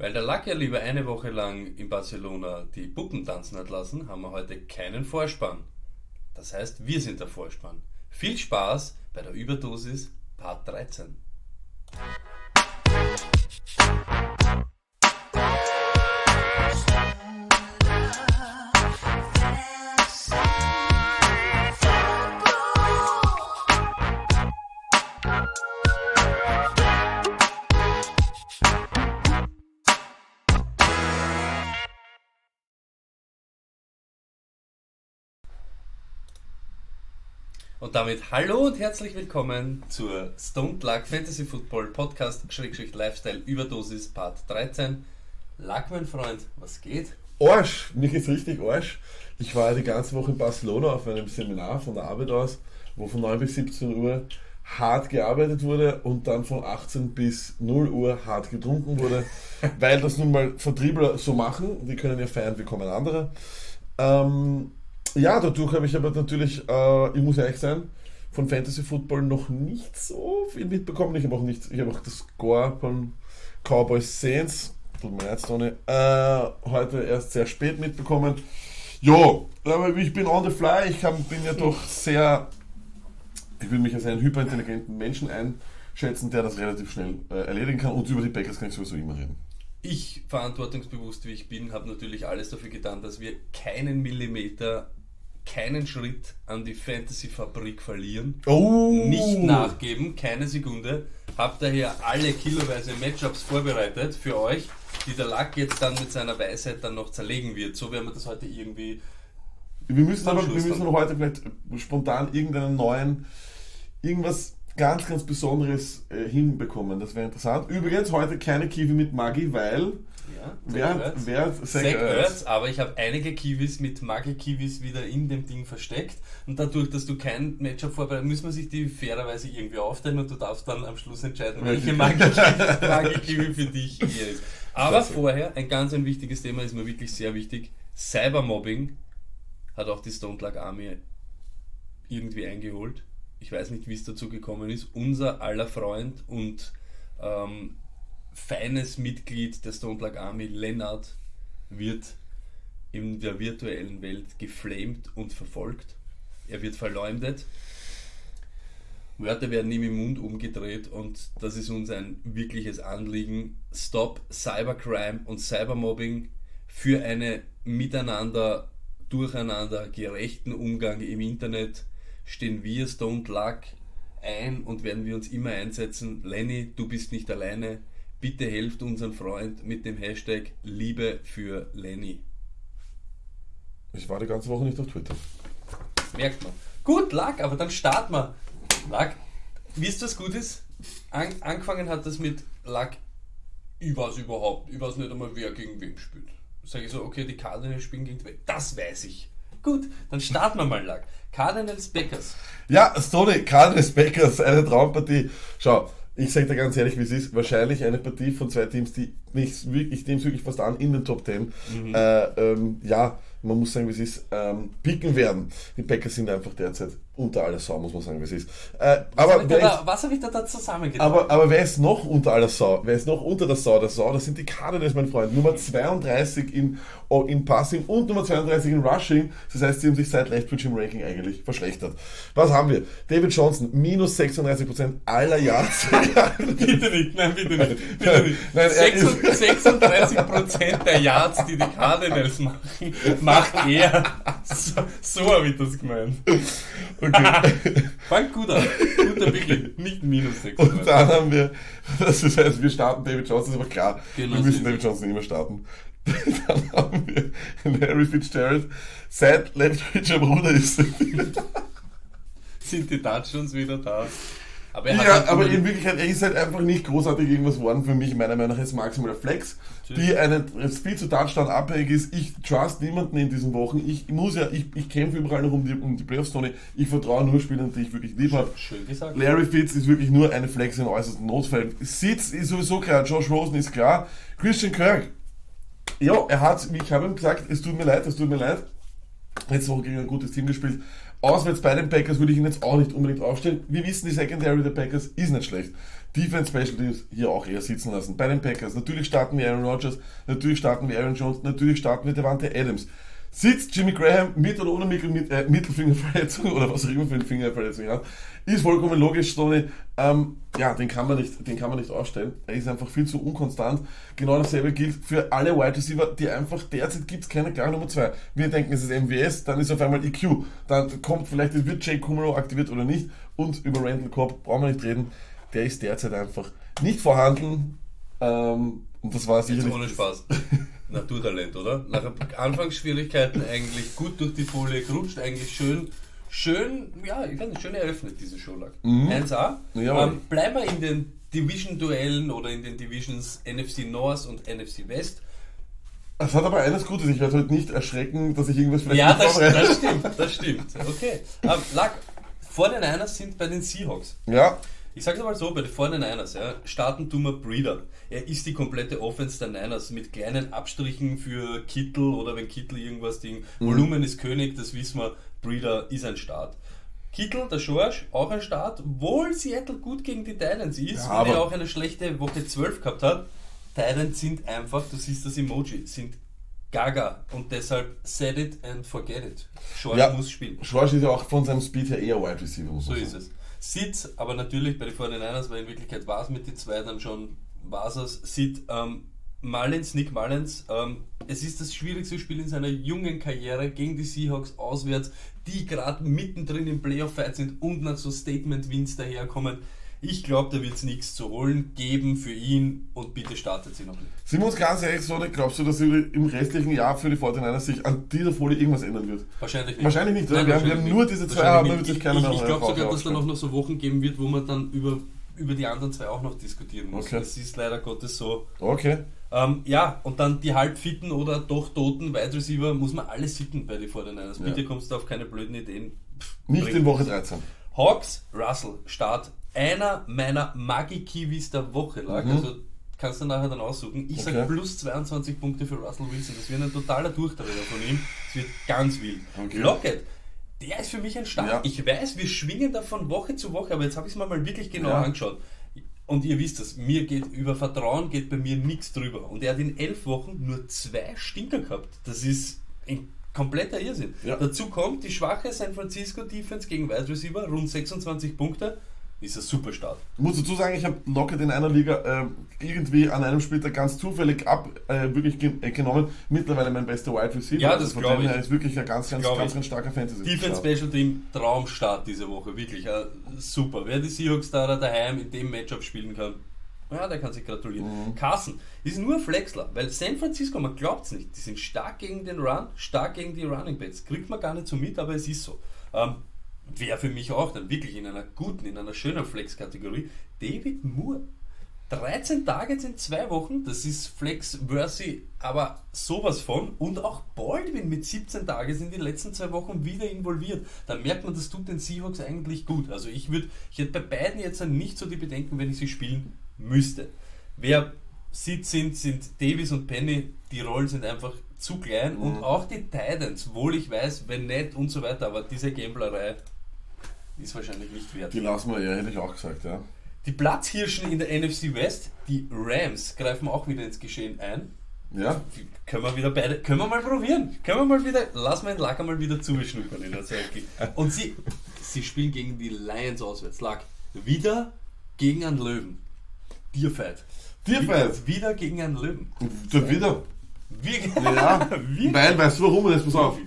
Weil der Lack ja lieber eine Woche lang in Barcelona die Puppen tanzen hat lassen, haben wir heute keinen Vorspann. Das heißt, wir sind der Vorspann. Viel Spaß bei der Überdosis Part 13. Und damit hallo und herzlich willkommen zur Stone Luck Fantasy Football Podcast Schrägstrich Lifestyle Überdosis Part 13. Luck, mein Freund, was geht? Arsch, mir geht's richtig Arsch. Ich war ja die ganze Woche in Barcelona auf einem Seminar von der Arbeit aus, wo von 9 bis 17 Uhr hart gearbeitet wurde und dann von 18 bis 0 Uhr hart getrunken wurde, weil das nun mal Vertriebler so machen. Die können ja feiern wie kommen andere. Ähm, ja, dadurch habe ich aber natürlich, äh, ich muss ehrlich sein, von Fantasy Football noch nicht so viel mitbekommen. Ich habe auch, nicht, ich hab auch das Score von Cowboys Saints, tut mir leid, Tony, äh, heute erst sehr spät mitbekommen. Jo, aber ich bin on the fly. Ich hab, bin ja doch sehr, ich will mich als einen hyperintelligenten Menschen einschätzen, der das relativ schnell äh, erledigen kann. Und über die Packers kann ich sowieso immer reden. Ich, verantwortungsbewusst wie ich bin, habe natürlich alles dafür getan, dass wir keinen Millimeter keinen Schritt an die Fantasy-Fabrik verlieren. Oh. Nicht nachgeben, keine Sekunde. Hab daher alle kiloweise Matchups vorbereitet für euch, die der Lack jetzt dann mit seiner Weisheit dann noch zerlegen wird. So werden wir das heute irgendwie. Wir müssen aber, wir müssen heute vielleicht spontan irgendeinen neuen, irgendwas ganz, ganz Besonderes äh, hinbekommen. Das wäre interessant. Übrigens heute keine Kiwi mit Maggi, weil Ja, wer, wer Zach Zach Ertz, aber ich habe einige Kiwis mit Maggi-Kiwis wieder in dem Ding versteckt. Und dadurch, dass du kein Matchup vorbereitet, müssen wir sich die fairerweise irgendwie aufteilen und du darfst dann am Schluss entscheiden, welche Maggi-Kiwi für dich hier ist. Aber vorher, ein ganz ein wichtiges Thema ist mir wirklich sehr wichtig. Cybermobbing hat auch die Stone Luck Army irgendwie eingeholt. Ich weiß nicht, wie es dazu gekommen ist. Unser aller Freund und ähm, feines Mitglied der Stone Plug Army, Lennart, wird in der virtuellen Welt geflamed und verfolgt. Er wird verleumdet. Wörter werden ihm im Mund umgedreht und das ist uns ein wirkliches Anliegen. Stop Cybercrime und Cybermobbing für einen miteinander, durcheinander gerechten Umgang im Internet stehen wir Stone Luck ein und werden wir uns immer einsetzen. Lenny, du bist nicht alleine. Bitte helft unseren Freund mit dem Hashtag Liebe für Lenny. Ich war die ganze Woche nicht auf Twitter. Merkt man. Gut, Lack, aber dann starten wir. Lack, wisst ihr, was gut ist? An, angefangen hat das mit Lack, ich weiß überhaupt, ich weiß nicht einmal, wer gegen wen spielt. Sage ich so, okay, die Cardinals spielen gegen wen? Das weiß ich. Gut, dann starten wir mal, Lack. Cardinals Packers. Ja, Stoney, Cardinals Packers, eine Traumpartie. Schau, ich sage dir ganz ehrlich, wie es ist. Wahrscheinlich eine Partie von zwei Teams, die nicht wirklich, ich nehme es wirklich fast an, in den Top Ten. Äh, ähm, ja, man muss sagen, wie es ist, ähm, picken werden. Die Packers sind einfach derzeit unter aller Sau, muss man sagen, wie es ist. Äh, Was habe aber ich, wer da, was hab ich da, da zusammengetragen? aber, aber wer ist noch unter aller Sau? Wer ist noch unter der Sau der Sau? Das sind die Cardinals, mein Freund. Nummer 32 in, oh, in Passing und Nummer 32 in Rushing. Das heißt, sie haben sich seit Leftwich im Ranking eigentlich verschlechtert. Was haben wir? David Johnson, minus 36% aller Yards. bitte nicht, nein, bitte nicht. Bitte nicht. Nein, er ist- 36% der Yards, die die Cardinals machen, macht er. So, so habe ich das gemeint. okay. Fang gut an. Guter Beginn. Nicht minus 6. Und dann haben wir, das heißt, wir starten David Johnson, ist aber klar. Genau wir müssen David Johnson immer starten. Dann haben wir Larry Fitzgerald, seit Leftwich am Ruder ist. Sind die Touchdowns wieder da? Aber er Ja, halt aber in Wirklichkeit, er ist halt einfach nicht großartig irgendwas geworden für mich. Meiner Meinung nach ist maximal der Flex, die eine, viel zu Touchdown abhängig ist. Ich trust niemanden in diesen Wochen. Ich muss ja, ich, ich kämpfe überall noch um die, um die Playoffs, Tony. Ich vertraue nur Spielern, die ich wirklich lieb habe. Schön gesagt. Larry Fitz ist wirklich nur eine Flex in äußersten Notfällen. Sitz ist sowieso klar, Josh Rosen ist klar. Christian Kirk, ja, er hat, ich habe ihm gesagt, es tut mir leid, es tut mir leid. Letzte Woche gegen ein gutes Team gespielt. Auswärts bei den Packers würde ich ihn jetzt auch nicht unbedingt aufstellen. Wir wissen, die Secondary der Packers ist nicht schlecht. Defense Special Teams hier auch eher sitzen lassen. Bei den Packers, natürlich starten wir Aaron Rodgers, natürlich starten wir Aaron Jones, natürlich starten wir Devante Adams. Sitzt Jimmy Graham mit oder ohne Mittel, mit, äh, Mittelfingerverletzung oder was auch immer für eine Fingerverletzung hat, ist vollkommen logisch, Tony. Ähm, ja, den kann, man nicht, den kann man nicht ausstellen. Er ist einfach viel zu unkonstant. Genau dasselbe gilt für alle Wide Receiver, die einfach derzeit gibt es keine klare Nummer 2. Wir denken, es ist MWS, dann ist auf einmal EQ, dann kommt vielleicht, wird Jay Kumaro aktiviert oder nicht und über Randall Cobb brauchen wir nicht reden. Der ist derzeit einfach nicht vorhanden. Ähm, und das war sicherlich. Jetzt ohne Spaß. Naturtalent, oder? Nach Anfangsschwierigkeiten eigentlich gut durch die Folie gerutscht, eigentlich schön, schön, ja, ich weiß nicht, schön eröffnet, diese Showlag. Mhm. 1A. Ja, ähm, bleiben wir in den Division-Duellen oder in den Divisions NFC North und NFC West. Es hat aber eines Gutes, ich werde heute nicht erschrecken, dass ich irgendwas vielleicht Ja, das, das, stimmt, das stimmt. Okay. Ähm, Lack, vor den Niners sind bei den Seahawks. Ja. Ich sag's mal so, bei den vor den Niners, ja, starten tun wir Breeder. Er ist die komplette Offense der Niners mit kleinen Abstrichen für Kittel oder wenn Kittel irgendwas Ding. Mhm. Volumen ist König, das wissen wir. Breeder ist ein Start. Kittel, der Schorsch, auch ein Start, obwohl Seattle gut gegen die Titans ist, ja, wenn er auch eine schlechte Woche 12 gehabt hat. Titans sind einfach, du siehst das Emoji, sind Gaga und deshalb set it and forget it. Schorsch ja, muss spielen. Schorsch ist ja auch von seinem Speed her eher Wide Receiver. So ist es. Sid, aber natürlich bei den 49ers, weil in Wirklichkeit war es mit den zwei dann schon, es Sid, ähm, Mullins, Nick Mullins, ähm, es ist das schwierigste Spiel in seiner jungen Karriere gegen die Seahawks auswärts, die gerade mittendrin im Playoff-Fight sind und nach so Statement-Wins daherkommen. Ich glaube, da wird es nichts zu holen geben für ihn und bitte startet sie noch nicht. Uns ganz ehrlich so, glaubst du, dass im restlichen Jahr für die 49ers sich an dieser Folie irgendwas ändern wird? Wahrscheinlich nicht. Wahrscheinlich nicht, Nein, wir, wahrscheinlich haben, wir haben nur diese zwei haben, wird sich keiner Ich, ich glaube sogar, dass es dann auch noch so Wochen geben wird, wo man dann über, über die anderen zwei auch noch diskutieren muss. Okay. Das ist leider Gottes so. Okay. Ähm, ja, und dann die halbfitten oder doch toten Wide Receiver muss man alles sitten bei den 49ers. Ja. Bitte kommst du auf keine blöden Ideen. Pff, nicht in Woche 13. Hawks, Russell, Start einer meiner Magi-Kiwis der Woche lag. Mhm. Also kannst du nachher dann aussuchen. Ich okay. sage plus 22 Punkte für Russell Wilson. Das wird ein totaler Durchdreher von ihm. Das wird ganz wild. Okay. Lockett, der ist für mich ein Start. Ja. Ich weiß, wir schwingen da von Woche zu Woche, aber jetzt habe ich es mir mal wirklich genau ja. angeschaut. Und ihr wisst es, mir geht über Vertrauen geht bei mir nichts drüber. Und er hat in elf Wochen nur zwei Stinker gehabt. Das ist ein kompletter Irrsinn. Ja. Dazu kommt die schwache San Francisco Defense gegen Wide Receiver, rund 26 Punkte ist ein super Start. Ich muss dazu sagen, ich habe Lockett in einer Liga äh, irgendwie an einem Spieltag ganz zufällig ab äh, wirklich gen äh, genommen. Mittlerweile mein bester Wide Receiver. Ja, das also glaube ich. Er ist wirklich ein ganz, ganz, ganz, ganz starker Fantasy. Defense Special Team Traumstart diese Woche, wirklich äh, super. Wer die Seahawks da daheim in dem Matchup spielen kann, ja, der kann sich gratulieren. Mhm. Carson ist nur Flexler, weil San Francisco, man glaubt es nicht, die sind stark gegen den Run, stark gegen die Running Backs. Kriegt man gar nicht so mit, aber es ist so. Ähm, wäre für mich auch dann wirklich in einer guten, in einer schönen Flex-Kategorie David Moore. 13 Targets in zwei Wochen, das ist Flex-worthy, aber sowas von. Und auch Baldwin mit 17 Tagen in den letzten zwei Wochen wieder involviert. Da merkt man, das tut den Seahawks eigentlich gut. Also ich würde, ich hätte bei beiden jetzt nicht so die Bedenken, wenn ich sie spielen müsste. Wer sieht sind, sind Davis und Penny, die Rollen sind einfach zu klein mhm. und auch die Titans, wohl ich weiß, wenn nicht und so weiter, aber diese Gamblerei ist wahrscheinlich nicht wert. Die lassen wir ja, hätte ich auch gesagt, ja. Die Platzhirschen in der NFC West, die Rams, greifen auch wieder ins Geschehen ein. Ja. Können wir wieder beide, können wir mal probieren. Können wir mal wieder, lass meinen Lack mal wieder zuschnuppern in der Zeit. Und sie, sie spielen gegen die Lions auswärts. Lack, wieder gegen einen Löwen. Tierfight. Tierfight? Wieder, wieder gegen einen Löwen. wieder. Wie, ja, weil, weißt du warum? Jetzt pass auf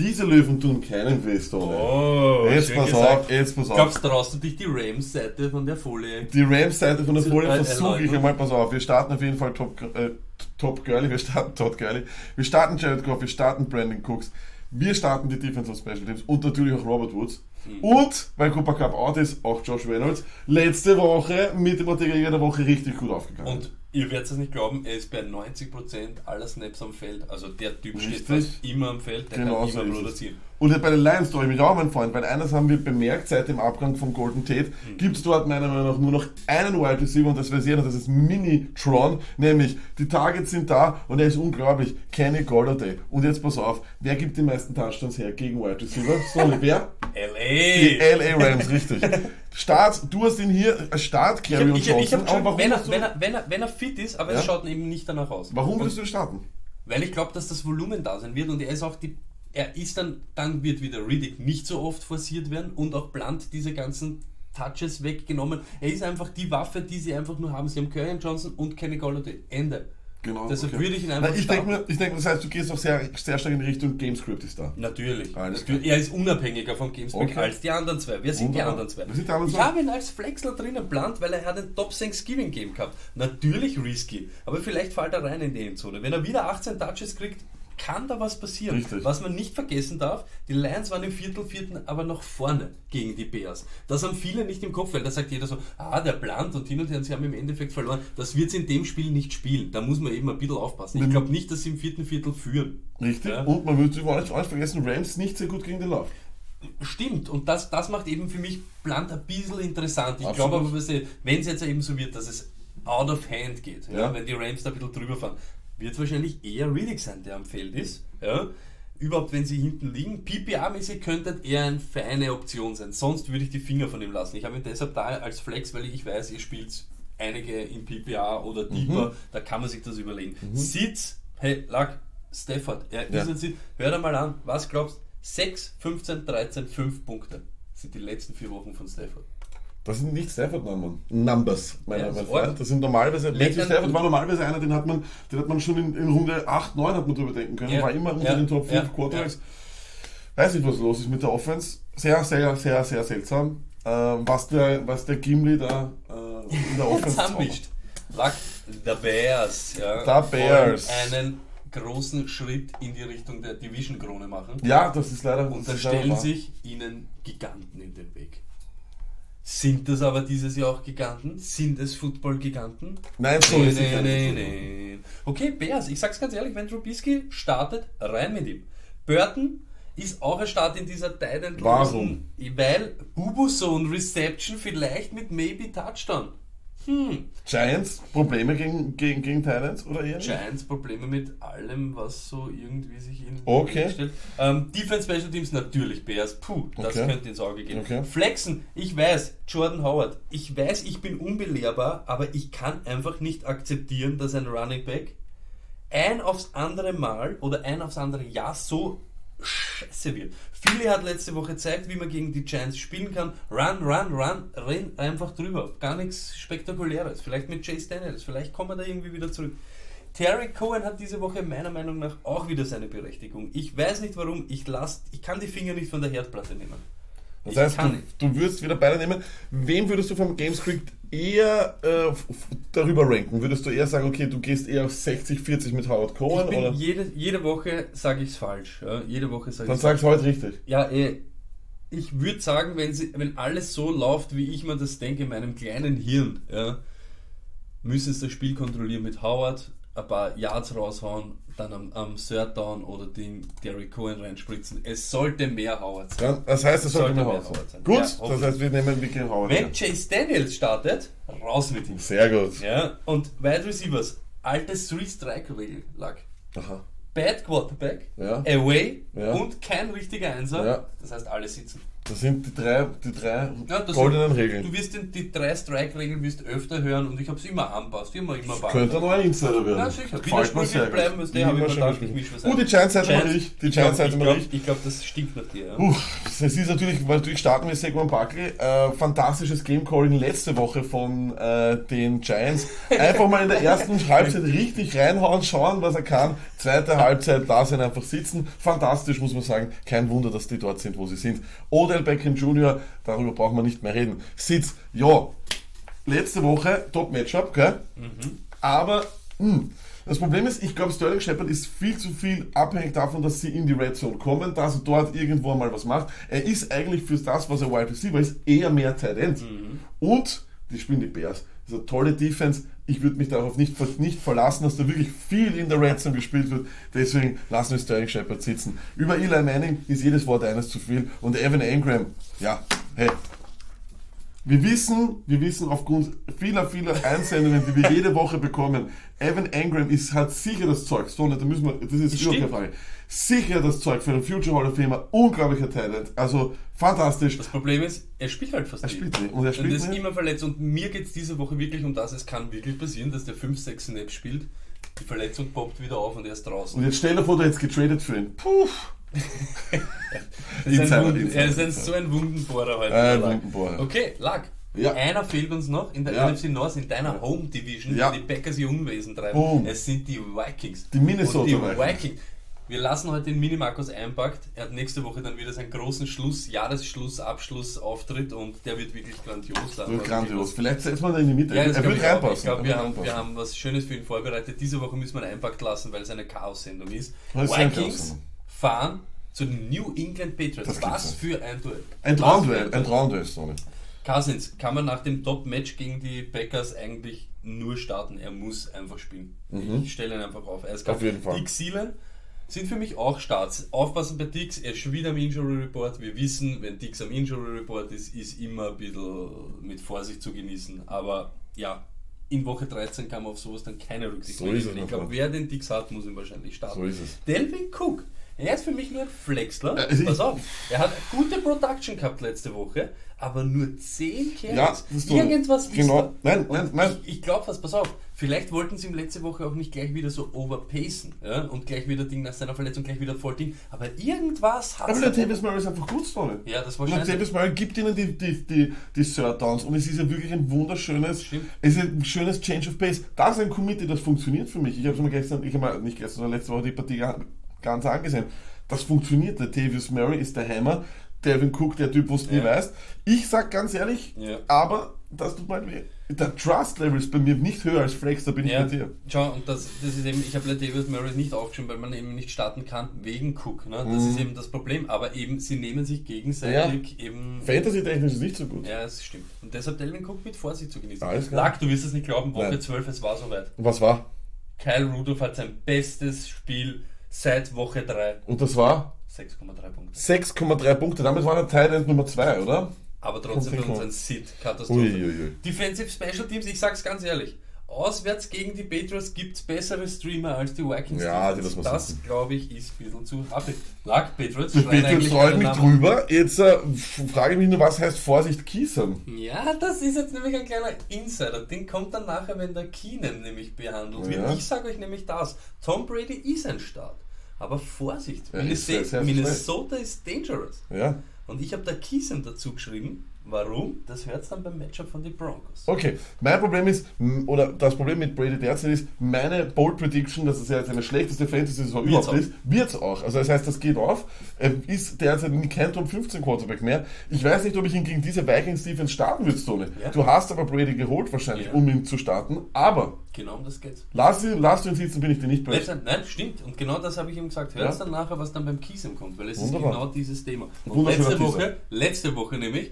diese Löwen tun keinen weh, Oh, jetzt pass gesagt. auf, jetzt pass auf. Glaubst traust du dich die Rams-Seite von der Folie? Die Rams-Seite von der Folie versuche ich einmal, pass auf. Wir starten auf jeden Fall Top, äh, Top Girlie, wir starten Todd Girlie, wir starten Jared Goff, wir starten Brandon Cooks, wir starten die Defense of Special Teams und natürlich auch Robert Woods. Mhm. Und, weil Cooper Cup out ist, auch Josh Reynolds. Letzte Woche mit dem Artillerie der Woche richtig gut aufgegangen. Und Ihr werdet es nicht glauben, er ist bei 90% aller Snaps am Feld. Also der Typ Richtig. steht fast immer am Feld, der genau kann immer so produzieren. Und bei den Lions tue ich mich auch, mein Freund, weil eines haben wir bemerkt, seit dem Abgang von Golden Tate Mhm. gibt es dort meiner Meinung nach nur noch einen Wide Receiver und das wäre jeder, das ist Mini-Tron, nämlich die Targets sind da und er ist unglaublich, Kenny Golladay. Und jetzt pass auf, wer gibt die meisten Touchdowns her gegen Wide Receiver? Sorry, wer? Die LA! LA Rams, richtig. Start, du hast ihn hier als Start, Carry und ich, hab- ich Johnson, hab schon, wenn, er, wenn, er, wenn, er, wenn er fit ist, aber Ja? es schaut eben nicht danach aus. warum würdest du ihn starten? Weil ich glaube, dass das Volumen da sein wird und er ist auch die. Er ist dann, dann wird wieder Riddick nicht so oft forciert werden und auch Blunt diese ganzen Touches weggenommen. Er ist einfach die Waffe, die sie einfach nur haben. Sie haben Curry Johnson und Kenny Golladay. Ende. Genau. Deshalb würde ich ihn einfach Nein, ich denke mir, ich denk, das heißt, du gehst auch sehr, sehr stark in die Richtung Gamescript ist da. Natürlich. Alles Natürlich. Er ist unabhängiger vom Gamespeak Okay. als die anderen zwei. Wer sind Wunderbar. die anderen zwei? Die anderen ich zwei? habe ihn als Flexler drinnen plant, weil er hat ein Top Thanksgiving Game gehabt. Natürlich risky, aber vielleicht fällt er rein in die Endzone. Wenn er wieder 18 Touches kriegt, kann da was passieren. Richtig. Was man nicht vergessen darf, die Lions waren im Viertel, vierten aber noch vorne gegen die Bears. Das haben viele nicht im Kopf, weil da sagt jeder so, ah, der plant und hin und her, und sie haben im Endeffekt verloren. Das wird sie in dem Spiel nicht spielen. Da muss man eben ein bisschen aufpassen. Ich glaube nicht, dass sie im vierten Viertel führen. Richtig. Ja. Und man würde auch nicht, vergessen, Rams nicht sehr gut gegen den Lauf. Stimmt, und das, das macht eben für mich Blunt ein bisschen interessant. Ich glaube aber, wenn es jetzt eben so wird, dass es out of hand geht, ja. Ja. wenn die Rams da ein bisschen drüber fahren, wird es wahrscheinlich eher Riddick sein, der am Feld ist. Ja. Überhaupt, wenn sie hinten liegen. PPA-mäßig könnte er eine feine Option sein. Sonst würde ich die Finger von ihm lassen. Ich habe ihn deshalb da als Flex, weil ich weiß, ihr spielt einige in PPA oder Mhm. Deeper, da kann man sich das überlegen. Sitz, hey, Lack, Stafford, er Ja. ist ein Sitz. Hör dir mal an, was glaubst du? 6, 15, 13, 5 Punkte sind die letzten vier Wochen von Stafford. Das sind nicht Stafford-Nummern. Numbers, mein, Ja, mein das ist Freund. Ordnung. Das sind normalerweise, Matthew Stafford war normalerweise einer, den hat man, den hat man schon in, in Runde 8, 9 hat man drüber denken können. Ja, War immer unter ja, den Top 5 ja, Quarterbacks. Weiß nicht, was los ist mit der Offense. Sehr, sehr, sehr, sehr seltsam. Äh, was, der, was der Gimli da äh, in der Offense Zusammenmischt. Lack, the Bears. Ja, The Bears. einen großen Schritt in die Richtung der Division-Krone machen. Ja, das ist leider. Und da stellen sich ihnen Giganten in den Weg. Sind das aber dieses Jahr auch Giganten? Sind es Football-Giganten? Nein, so ist nicht. nee, nee. Okay, Bears, ich sag's ganz ehrlich, wenn Trubisky startet, rein mit ihm. Burton ist auch ein Start in dieser Titan. Warum? Weil Bubuzone Reception vielleicht mit Maybe Touchdown. Hm. Giants, Probleme gegen, gegen, gegen Titans oder eher? nicht? Giants Probleme mit allem, was so irgendwie sich in Okay. stellt. Ähm, Defense Special Teams natürlich Bears. Puh, das Okay. könnte ins Auge gehen. Okay. Flexen, ich weiß, Jordan Howard. Ich weiß, ich bin unbelehrbar, aber ich kann einfach nicht akzeptieren, dass ein Running Back ein aufs andere Mal oder ein aufs andere Jahr so scheiße wird. Philly hat letzte Woche gezeigt, wie man gegen die Giants spielen kann. Run, run, run, renn einfach drüber. Gar nichts Spektakuläres. Vielleicht mit Chase Daniels, vielleicht kommen wir da irgendwie wieder zurück. Terry Cohen hat diese Woche meiner Meinung nach auch wieder seine Berechtigung. Ich weiß nicht warum, ich, lass, ich kann die Finger nicht von der Herdplatte nehmen. Das Ich heißt, du, du würdest wieder beide nehmen. Wem würdest du vom Gamescript eher äh, darüber ranken? Würdest du eher sagen, okay, du gehst eher auf 60, 40 mit Howard Ich Cohen? bin Oder? jede, jede Woche sage ich es falsch. Ja, jede Woche sage Dann ich sagst du heute richtig. Ja, eh, ich würde sagen, wenn, sie, wenn alles so läuft, wie ich mir das denke, in meinem kleinen Hirn, ja, müssen sie das Spiel kontrollieren mit Howard, ein paar Yards raushauen, dann am, am Third Down oder den Derrick Cohen reinspritzen. Es sollte mehr Howard sein. Ja, das heißt, es sollte Sollte mehr Howard sein. Sein. Gut, Ja, das heißt, wir nehmen wirklich Howard. Wenn. Chase Daniels startet, raus mit ihm. Sehr gut. Ja, und Wide Receivers, altes Three-Strike-Regel lag. Aha. Bad Quarterback, Ja. Away Ja. und kein richtiger Einser. Ja. Das heißt, alle sitzen. Das sind die drei, die drei Ja, das goldenen sind, Regeln. Du wirst den, die drei Strike-Regeln wirst öfter hören und ich habe es immer anpasst, immer, immer beachtet. Könnte ein neuer Insider werden. Ja, sicher. Sehr Widersprüchlich bleiben, was der habe ich mir gedacht, ich misch was ein. die Giants-Seite mache Giants- ich. Die Ich glaube, Giants-Seite mache ich. ich, glaub, das stinkt nach dir. Ja. Puh, es ist natürlich, weil natürlich starten wir Saquon Barkley. Äh, fantastisches Game-Calling letzte Woche von äh, den Giants. Einfach mal in der ersten Halbzeit richtig reinhauen, schauen, was er kann. Zweite Halbzeit lassen ihn einfach sitzen. Fantastisch, muss man sagen. Kein Wunder, dass die dort sind, wo sie sind. Odell Beckham Jr., darüber brauchen wir nicht mehr reden. Sitz, ja, letzte Woche Top-Matchup, gell? Aber, mh, das Problem ist, ich glaube, Sterling Shepard ist viel zu viel abhängig davon, dass sie in die Red Zone kommen, dass er dort irgendwo mal was macht. Er ist eigentlich für das, was er Wide Receiver ist, eher mehr Tight End. Und die spielen die Bears. Also tolle Defense. Ich würde mich darauf nicht, nicht verlassen, dass da wirklich viel in der Red Zone gespielt wird. Deswegen lassen wir Sterling Shepard sitzen. Über Eli Manning ist jedes Wort eines zu viel. Und Evan Engram, ja, hey, wir wissen, wir wissen aufgrund vieler, vieler Einsendungen, die wir jede Woche bekommen, Evan Engram ist, hat sicher das Zeug, so, da müssen wir, das ist überhaupt keine. Frage, sicher das Zeug für einen Future Hall of Famer, unglaublicher Talent, also fantastisch. Das Problem ist, er spielt halt fast Er spielt nicht. Und er spielt und ist nicht. immer verletzt. Und mir geht es diese Woche wirklich um das. Es kann wirklich passieren, dass der 5-6 Snaps spielt. Die Verletzung poppt wieder auf und er ist draußen. Und jetzt stell dir vor, du hättest getradet für ihn. Puh. Ist ein Insider, Wunden, Insider, er ist ein, so ein Wundenbohrer heute. Äh, Lack. Wundenbohrer. Okay, Lack. Ja. Einer fehlt uns noch in der Ja. NFC North, in deiner Home Division, Ja. wo die Packers ihr Unwesen treiben. Boom. Es sind die Vikings. Die Minnesota die Vikings. Vikings. Wir lassen heute den Minimarkus einpackt. Er hat nächste Woche dann wieder seinen großen Schluss, Jahresschluss, Abschlussauftritt und der wird wirklich grandios. Das wird grandios. Vielleicht setzt man ihn in die Mitte. Ja, er wird reinpassen. Ich glaube, wir, haben, wir haben was Schönes für ihn vorbereitet. Diese Woche müssen wir ihn einpackt lassen, weil es eine Chaos-Sendung ist. Das ist Vikings Chaos-Sendung. Fahren zu den New England Patriots. Was für ein Duell. Ein Traumduell, ein Traumduell, Sonne. Cousins kann man nach dem Top-Match gegen die Packers eigentlich nur starten. Er muss einfach spielen. Ich stelle ihn einfach auf. Er ist Mhm. Auf jeden Fall. Dick Seelen sind für mich auch Starts. Aufpassen bei Dix, er ist schon wieder am Injury Report. Wir wissen, wenn Dix am Injury Report ist, ist immer ein bisschen mit Vorsicht zu genießen. Aber ja, in Woche 13 kann man auf sowas dann keine Rücksicht So mehr nehmen. Ich glaube, wer den Dix hat, muss ihn wahrscheinlich starten. So ist es. Delvin Cook, er ist für mich nur ein Flexler. Ich- Pass auf, er hat gute Production gehabt letzte Woche, aber nur 10 Carries. Ja, das ist so. Irgendwas ist Genau. da. Nein, nein, nein. Ich, ich glaube was, pass auf, vielleicht wollten sie ihm letzte Woche auch nicht gleich wieder so overpacen ja, und gleich wieder Ding nach seiner Verletzung gleich wieder voll Ding, aber irgendwas hat Aber der Davis Murray ist einfach gut, Sonne. Ja, das Und der wahrscheinlich. Davis Murray gibt ihnen die, die, die, die Third Downs und es ist ja wirklich ein wunderschönes, Stimmt. es ist ein schönes Change of Pace. Das ist ein Committee, das funktioniert für mich. Ich habe es mir gestern, ich habe nicht gestern, sondern letzte Woche die Partie ga- ganz angesehen. Das funktioniert. Der Davis Murray ist der Hammer. Devin Cook, der Typ, wo du nie Ja. weißt. Ich sag ganz ehrlich, Ja. aber das tut mir halt weh. Der Trust Level ist bei mir nicht höher als Flex, da bin ich Ja, bei dir. schau, und das, das ist eben, ich habe David Murray nicht aufgeschrieben, weil man eben nicht starten kann wegen Cook. Ne? Das ist eben das Problem. Aber eben, sie nehmen sich gegenseitig eben. Fantasy-technisch ist nicht so gut. Ja, das stimmt. Und deshalb Delvin Cook mit Vorsicht zu genießen. Alles klar. Lack, du wirst es nicht glauben, Woche Nein. 12, es war soweit. Was war? Kyle Rudolph hat sein bestes Spiel seit Woche 3. Und das war 6,3 Punkte. 6,3 Punkte. Damit war er Teil End Nummer 2, oder? Aber trotzdem für uns ein Sit. Katastrophe. Uiuiui. Defensive Special Teams, ich sag's ganz ehrlich. Auswärts gegen die Patriots gibt's bessere Streamer als die Vikings. Ja, die lassen wir Das, glaube ich, ist ein bisschen zu happig. Lag Patriots Das schreien Patriots keinen mich Namen. drüber. Jetzt äh, frage ich mich nur, was heißt Vorsicht Kiesern? Ja, das ist jetzt nämlich ein kleiner Insider. Den kommt dann nachher, wenn der Keenan nämlich behandelt wird. Ja. Ich sage euch nämlich das. Tom Brady ist ein Start. Aber Vorsicht, ist sehr, Minnesota, sehr Minnesota ist dangerous. Ja. Und ich habe da Kiesem dazu geschrieben. Warum? Das hört dann beim Matchup von den Broncos. Okay, mein Problem ist, oder das Problem mit Brady derzeit ist, meine Bold Prediction, dass es ja jetzt eine schlechteste Fantasy-Saison überhaupt ist, wird auch. Also das heißt, das geht auf. Er ist derzeit kein Top 15 Quarterback mehr. Ich weiß nicht, ob ich ihn gegen diese Vikings Defense starten würde, Tony. Ja. Du hast aber Brady geholt wahrscheinlich, Ja. um ihn zu starten. Aber Genau um das geht's. lass ihn, lass ihn sitzen, bin ich dir nicht böse. nein, stimmt. Und genau das habe ich ihm gesagt. Hört Ja. dann nachher, was dann beim Kiesem kommt, weil es Wunderbar. ist genau dieses Thema. Und letzte. Woche, letzte Woche nämlich,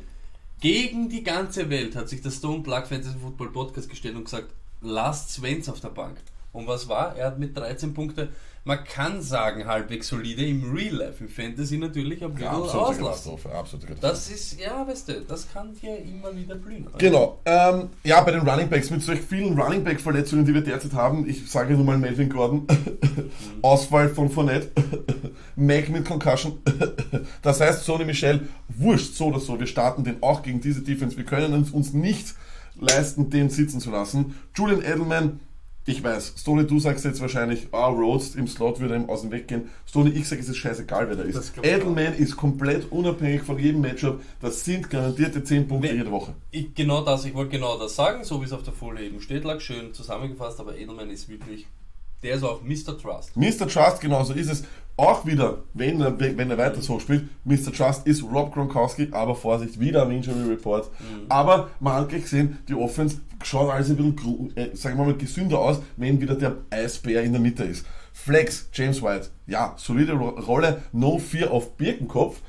gegen die ganze Welt hat sich der Stone Plug Fantasy Football Podcast gestellt und gesagt, lasst Svens auf der Bank. Und was war? Er hat mit 13 Punkte, man kann sagen, halbwegs solide im Real Life, im Fantasy natürlich bisschen Ja, absolute. Katastrophe, absolute Katastrophe. Das ist, ja, weißt du, das kann dir immer wieder blühen. Genau. Ähm, ja, bei den Running Backs, mit solch vielen Running Back Verletzungen, die wir derzeit haben, ich sage nur mal Melvin Gordon, Ausfall von Fournette, Mac mit Concussion. das heißt, Sony Michel, wurscht, so oder so, wir starten den auch gegen diese Defense. Wir können uns nicht leisten, den sitzen zu lassen. Julian Edelman, ich weiß, Stoney, du sagst jetzt wahrscheinlich, ah, Rhodes im Slot würde ihm aus dem Weg gehen. Stoney, ich sage, es ist scheißegal, wer da Das ist. Edelman ist komplett unabhängig von jedem Matchup. Das sind garantierte 10 Punkte jede Woche. Ich, genau das, ich wollte genau das sagen, so wie es auf der Folie eben steht, lag schön zusammengefasst, aber Edelman ist wirklich, der ist auch Mr. Trust. Mr. Trust, genauso ist es. Auch wieder, wenn er, wenn er weiter so spielt, Mr. Trust ist Rob Gronkowski, aber Vorsicht, wieder am Injury Report. Aber man hat gleich gesehen, die Offense schaut alles ein bisschen, äh, sagen wir mal, gesünder aus, wenn wieder der Eisbär in der Mitte ist. Flex, James White, ja, solide Ro Rolle, no fear of Birkenkopf.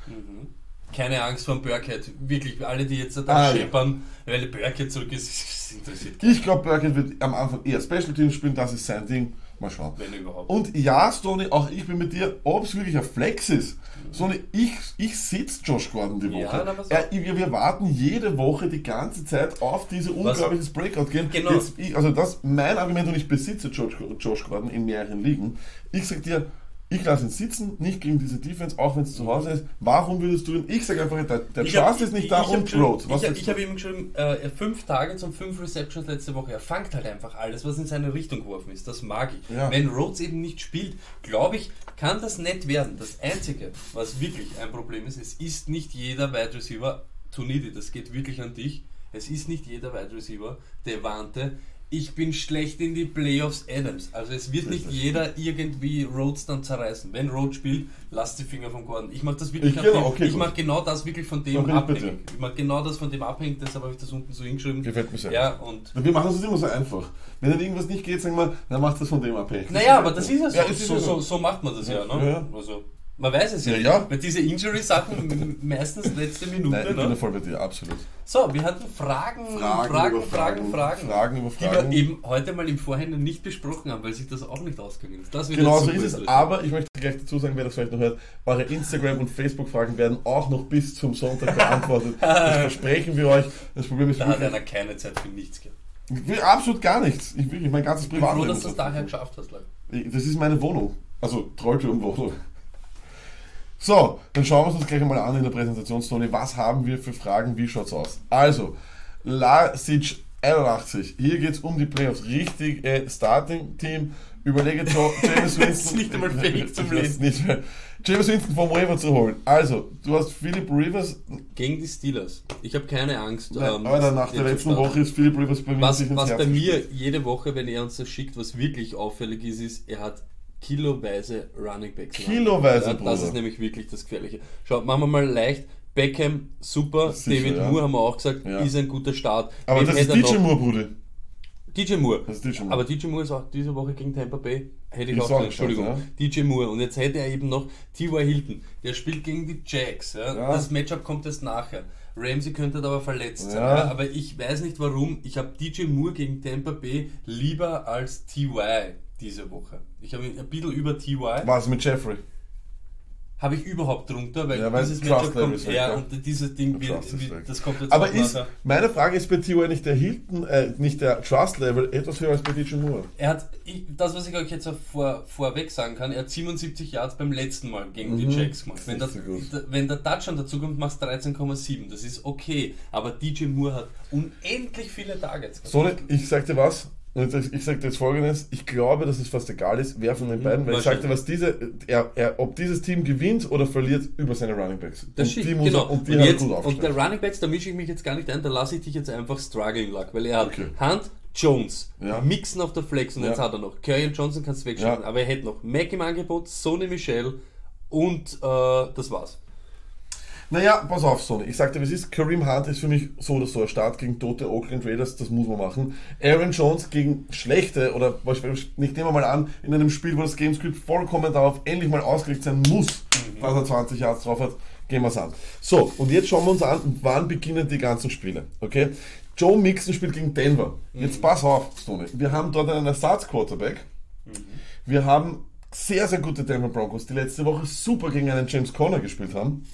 keine Angst vor Burkhead. Wirklich, alle, die jetzt da Ah, ja. scheppern, weil Burkhead zurück ist, interessiert Ich glaube, Burkett wird am Anfang eher Special Teams spielen, das ist sein Ding. Mal schauen. wenn überhaupt. Und ja, Stoney, auch ich bin mit dir, ob es wirklich ein Flex ist. Stoney, ich, ich sitze Josh Gordon die Woche. Ja, na, auf. er, wir, wir warten jede Woche die ganze Zeit auf diese unglaubliches Breakout-Game. Genau. Jetzt, ich, also das mein Argument und ich besitze Josh, Josh Gordon in mehreren Ligen. Ich sag dir, ich lasse ihn sitzen, nicht gegen diese Defense, auch wenn es zu Hause ist. Warum würdest du ihn? Ich sage einfach, der, der Ich hab- ist nicht ich- da ich und Rhodes. Ich, ich habe ihm geschrieben, äh, fünf Targets und fünf Receptions letzte Woche. Er fangt halt einfach alles, was in seine Richtung geworfen ist. Das mag ich. Ja. Wenn Rhodes eben nicht spielt, glaube ich, kann das nett werden. Das Einzige, was wirklich ein Problem ist, es ist nicht jeder Wide Receiver, Tunidi, das geht wirklich an dich. Es ist nicht jeder Wide Receiver, der warnte, ich bin schlecht in die Playoffs Adams. Also es wird nicht jeder irgendwie Rhodes dann zerreißen. Wenn Rhodes spielt, lass die Finger von Gordon. Ich mache das wirklich Ich- genau, okay, ich mache genau das wirklich von dem bei abhängig. Ich mache genau das von dem abhängig, deshalb habe ich das unten so hingeschrieben. Gefällt mir sehr. Ja, und Wir machen es immer so einfach. Wenn dann irgendwas nicht geht, sagen wir, dann macht das von dem abhängig. naja, aber das ist ja so, ja so, so. so macht man das ja, Ja, ne? ja. Also, man weiß es ja, Ja. Weil diese Injury-Sachen meistens letzte Minute, Nein, ich bin ne? voll bei dir, absolut. So, wir hatten Fragen, Fragen, Fragen, über Fragen, Fragen, Fragen über die Fragen. wir eben heute mal im Vorhinein nicht besprochen haben, weil sich das auch nicht ausgegangen ist. Das Genau so ist es, aber ich möchte gleich dazu sagen, wer das vielleicht noch hört, eure Instagram- und Facebook-Fragen werden auch noch bis zum Sonntag beantwortet. das versprechen wir euch. Das Problem ist Da hat einer keine Zeit für nichts gehabt. absolut gar nichts. Ich will mein ganzes Ich bin froh, Privatleben. dass du das daher geschafft hast, Leute. Das ist meine Wohnung. Also Trollturm-Wohnung. So, dann schauen wir uns das gleich einmal an in der Präsentationszone. Was haben wir für Fragen? Wie schaut's aus? Also, Lasic 81. Hier geht's um die Playoffs. Richtig äh, Starting-Team. Überlege Jo- James Winston. ist nicht einmal fähig zum Lesen. Nicht mehr. James Winston vom Waiver zu holen. Also, du hast Philip Rivers. Gegen die Steelers. Ich habe keine Angst. Nein, ähm, Alter, nach der letzten. Woche ist Philip Rivers bei mir Was, sich ins was Herz bei mir jede Woche, wenn er uns das schickt, was wirklich auffällig ist, ist, er hat kiloweise Running Backs. Kiloweise, ja, Das ist nämlich wirklich das Gefährliche. Schaut, machen wir mal leicht. Beckham, super. Sicher, David ja. Moore haben wir auch gesagt, Ja. ist ein guter Start. Aber Wen das ist DJ noch? Moore, Bruder. DJ Moore. Das ist DJ Moore. Aber DJ Moore ist auch diese Woche gegen Tampa Bay. Hätte ich Ist auch gesagt, Entschuldigung. geschaut, DJ Moore. Und jetzt hätte er eben noch T.Y. Hilton. Der spielt gegen die Jacks. Ja. Ja. Das Matchup kommt erst nachher. Ramsey könnte aber verletzt sein. Ja. Ja. Aber ich weiß nicht warum. Ich habe DJ Moore gegen Tampa Bay lieber als T.Y. diese Woche. Ich habe ein bisschen über T.Y. Was mit Jeffrey? Habe ich überhaupt drunter, weil Ja, weil dieses Trust Matchup Level kommt her ja. und dieses Ding, Trust wie, weg. das kommt jetzt Aber ist, meine Frage ist bei T.Y. nicht der Hilton, äh, nicht der Trust-Level etwas höher als bei DJ Moore? Er hat, ich, das was ich euch jetzt vor, vorweg sagen kann, er hat 77 Yards beim letzten Mal gegen die Mhm. Jacks gemacht. Wenn der, Nicht so gut. da- wenn der Touchdown dazu kommt, machst du 13,7. Das ist okay. Aber DJ Moore hat unendlich viele Targets. gehabt. So, ich sag dir was, und ich ich sag dir jetzt folgendes, ich glaube, dass es fast egal ist, wer von den beiden, weil ich sag dir was, diese, er, er, ob dieses Team gewinnt oder verliert über seine Running Backs. Das und stimmt, die muss genau. er, und die und, hat jetzt, gut und der Running Backs, da mische ich mich jetzt gar nicht ein, da lasse ich dich jetzt einfach struggling luck, weil er hat Okay. Hunt, Jones, Ja. Mixen auf der Flex und Ja. jetzt hat er noch Curry und Johnson kannst du wegschalten, Ja. aber er hätte noch Mac im Angebot, Sony Michel und äh, das war's. Naja, pass auf, Sonny. Ich sagte, was ist? Kareem Hunt ist für mich so oder so ein Start gegen tote Oakland Raiders, das muss man machen. Aaron Jones gegen schlechte, oder ich nehme wir mal an, in einem Spiel, wo das Gamescript vollkommen darauf endlich mal ausgelegt sein muss, dass er 20 Yards drauf hat, gehen wir es an. So, und jetzt schauen wir uns an, wann beginnen die ganzen Spiele. Okay? Joe Mixon spielt gegen Denver. Jetzt pass auf, Sonny. Wir haben dort einen Ersatz-Quarterback. Wir haben sehr, sehr gute Denver Broncos, die letzte Woche super gegen einen James Conner gespielt haben.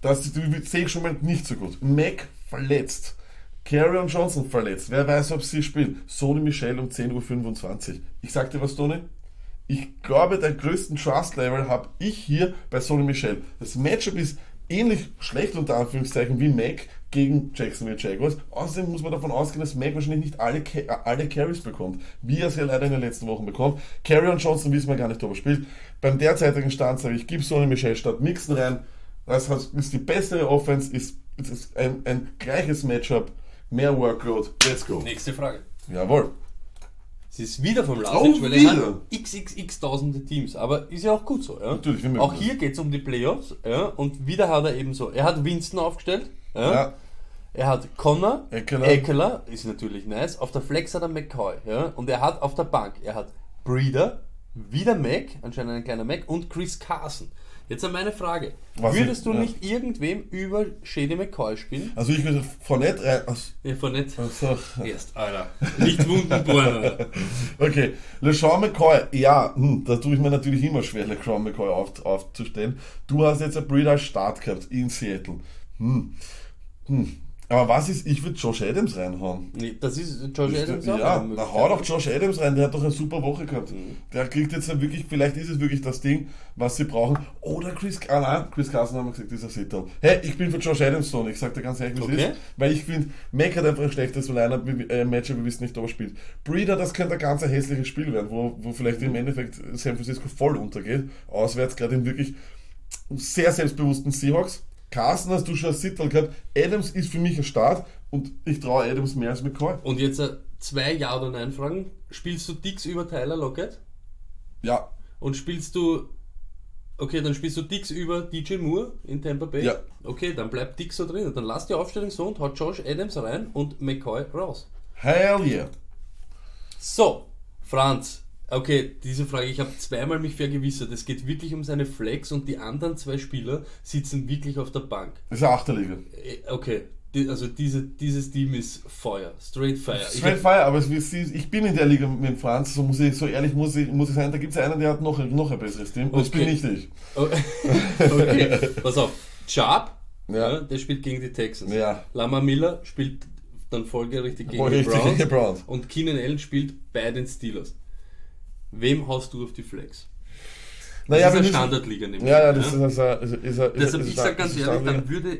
Das sehe ich schon mal nicht so gut. Mac verletzt. Carrion Johnson verletzt. Wer weiß, ob sie spielen. Sony Michel um 10.25 Uhr. Ich sag dir was, Tony. Ich glaube, den größten Trust-Level habe ich hier bei Sony Michel. Das Matchup ist ähnlich schlecht unter Anführungszeichen wie Mac gegen Jacksonville Jaguars. Außerdem muss man davon ausgehen, dass Mac wahrscheinlich nicht alle, alle Carries bekommt, wie er es ja leider in den letzten Wochen bekommt. Carrion Johnson wissen wir gar nicht, ob er spielt. Beim derzeitigen Stand sage ich, gib Sony Michel statt Mixen rein. Das ist die bessere Offense, ist, ist ein, ein gleiches Matchup, mehr Workload. Let's go. Nächste Frage. Jawohl. Es ist wieder vom Lasic, weil er hat xxx tausende Teams, aber ist ja auch gut so. Ja? Natürlich, Auch hier geht es um die Playoffs ja? und wieder hat er eben so, er hat Winston aufgestellt, ja? Ja. er hat Connor, Eckler. Eckler, ist natürlich nice, auf der Flex hat er McCoy ja? und er hat auf der Bank, er hat Breeder, wieder Mac, anscheinend ein kleiner Mac und Chris Carson. Jetzt an meine Frage. Was Würdest ich- du ja. nicht irgendwem über Shady McCoy spielen? Also ich würde Fournette rein. Ach, Ja, von nicht. ach so. Erst, Alter. Nicht Wunden bohren. Okay, LeSean McCoy, ja, hm, da tue ich mir natürlich immer schwer, LeSean McCoy auf, aufzustellen. Du hast jetzt ein Breeder Start gehabt in Seattle. Hm. Hm. Aber was ist, ich würde Josh Adams reinhauen. Nee, Das ist Josh Adams auch ja, da hau doch. Josh Adams rein, der hat doch eine super Woche gehabt. Mhm. Der kriegt jetzt ja wirklich, vielleicht ist es wirklich das Ding, was sie brauchen. Oder Chris, ah nein, Chris Carson haben wir gesagt, dieser Sitter. Hey, ich bin für Josh Adams so, und ich sag dir ganz ehrlich, wie es Okay. ist. Weil ich finde, Mac hat einfach ein schlechtes Lineup, äh, Matchup, wir wissen nicht, ob er spielt. Breeder, das könnte ein ganz hässliches Spiel werden, wo, wo vielleicht im Endeffekt San Francisco voll untergeht. Auswärts, gerade in wirklich sehr selbstbewussten Seahawks. Carson hast du schon als Sitter gehabt. Adams ist für mich ein Start und ich traue Adams mehr als McCoy. Und jetzt äh, zwei Ja- oder Nein-Fragen. Spielst du Dix über Tyler Lockett? Ja, Und spielst du. Okay, dann spielst du Dix über DJ Moore in Tampa Bay? Ja. Okay, dann bleibt Dix so drin. Dann lass die Aufstellung so und haut Josh Adams rein und McCoy raus. hell yeah. So, Franz. Okay, diese Frage, ich habe zweimal mich vergewissert. Es geht wirklich um seine Flex und die anderen zwei Spieler sitzen wirklich auf der Bank. Das ist eine Achterliga. Äh, Okay, die, also diese, dieses Team ist Feuer. Straight Fire. Straight Fire, aber ich bin in der Liga mit Franz, so, muss ich, so ehrlich muss ich, muss ich sein, da gibt es einen, der hat noch, noch ein besseres Team. Und das Okay. bin nicht ich. Oh, okay, pass auf. Sharp, Ja. ja. der spielt gegen die Texans. Ja. Lama Miller spielt dann folgerichtig gegen Voll die Browns. gegen die Browns. Und Keenan Allen spielt bei den Steelers. Wem haust du auf die Flex? Das Naja, ist eine Standardliga nämlich. Ja, ja, das ist, ist, ist, ist, ist, Deshalb, ist, ich sag ganz ehrlich, dann würde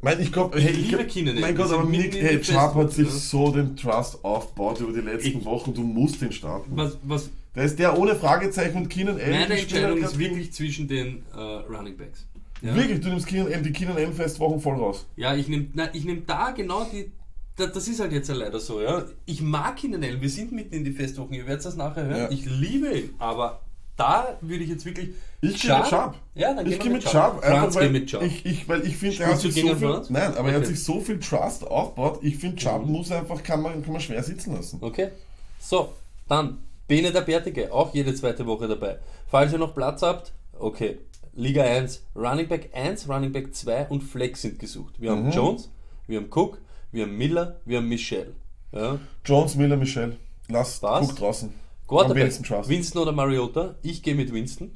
Mein, ich glaub, hey, Ich glaub, Keenan Mein. Gott, aber Nick, hey, den Sharp hat sich ja. so den Trust aufgebaut über die letzten Ich- Wochen. Du musst ihn starten. was, was Der ist der ohne Fragezeichen und Keenan Allen. meine Entscheidung ist wirklich zwischen den äh, Running Backs. Ja? Wirklich, du nimmst Keenan Allen, die Keenan Allen Festwochen voll raus. Ja, ich nehme ich nehm da genau die. Da, das ist halt jetzt ja leider so, ja. Ich mag ihn Allen, wir sind mitten in die Festwochen, ihr werdet das nachher hören. Ja. Ich liebe ihn, aber da würde ich jetzt wirklich. Ich gehe mit Sharp. Ja, dann ich gehe mit Sharp, Franz einfach weil geht mit Sharp. ich, ich, weil ich finde, er hat sich so viel, Franz? nein, aber er hat Okay. sich so viel Trust aufgebaut. Ich finde, Sharp Mhm. muss einfach, kann man, kann man schwer sitzen lassen. Okay. So, dann Bene der Bärtige, auch jede zweite Woche dabei. Falls ihr noch Platz habt, okay. Liga 1, Running Back 1, Running Back 2 und Flex sind gesucht. Wir Mhm. haben Jones, wir haben Cook, wir haben Miller, wir haben Michelle. Ja. Jones, Miller, Michel, lass, Was? guck draußen. Quarterback. Winston oder Mariota? Ich gehe mit Winston.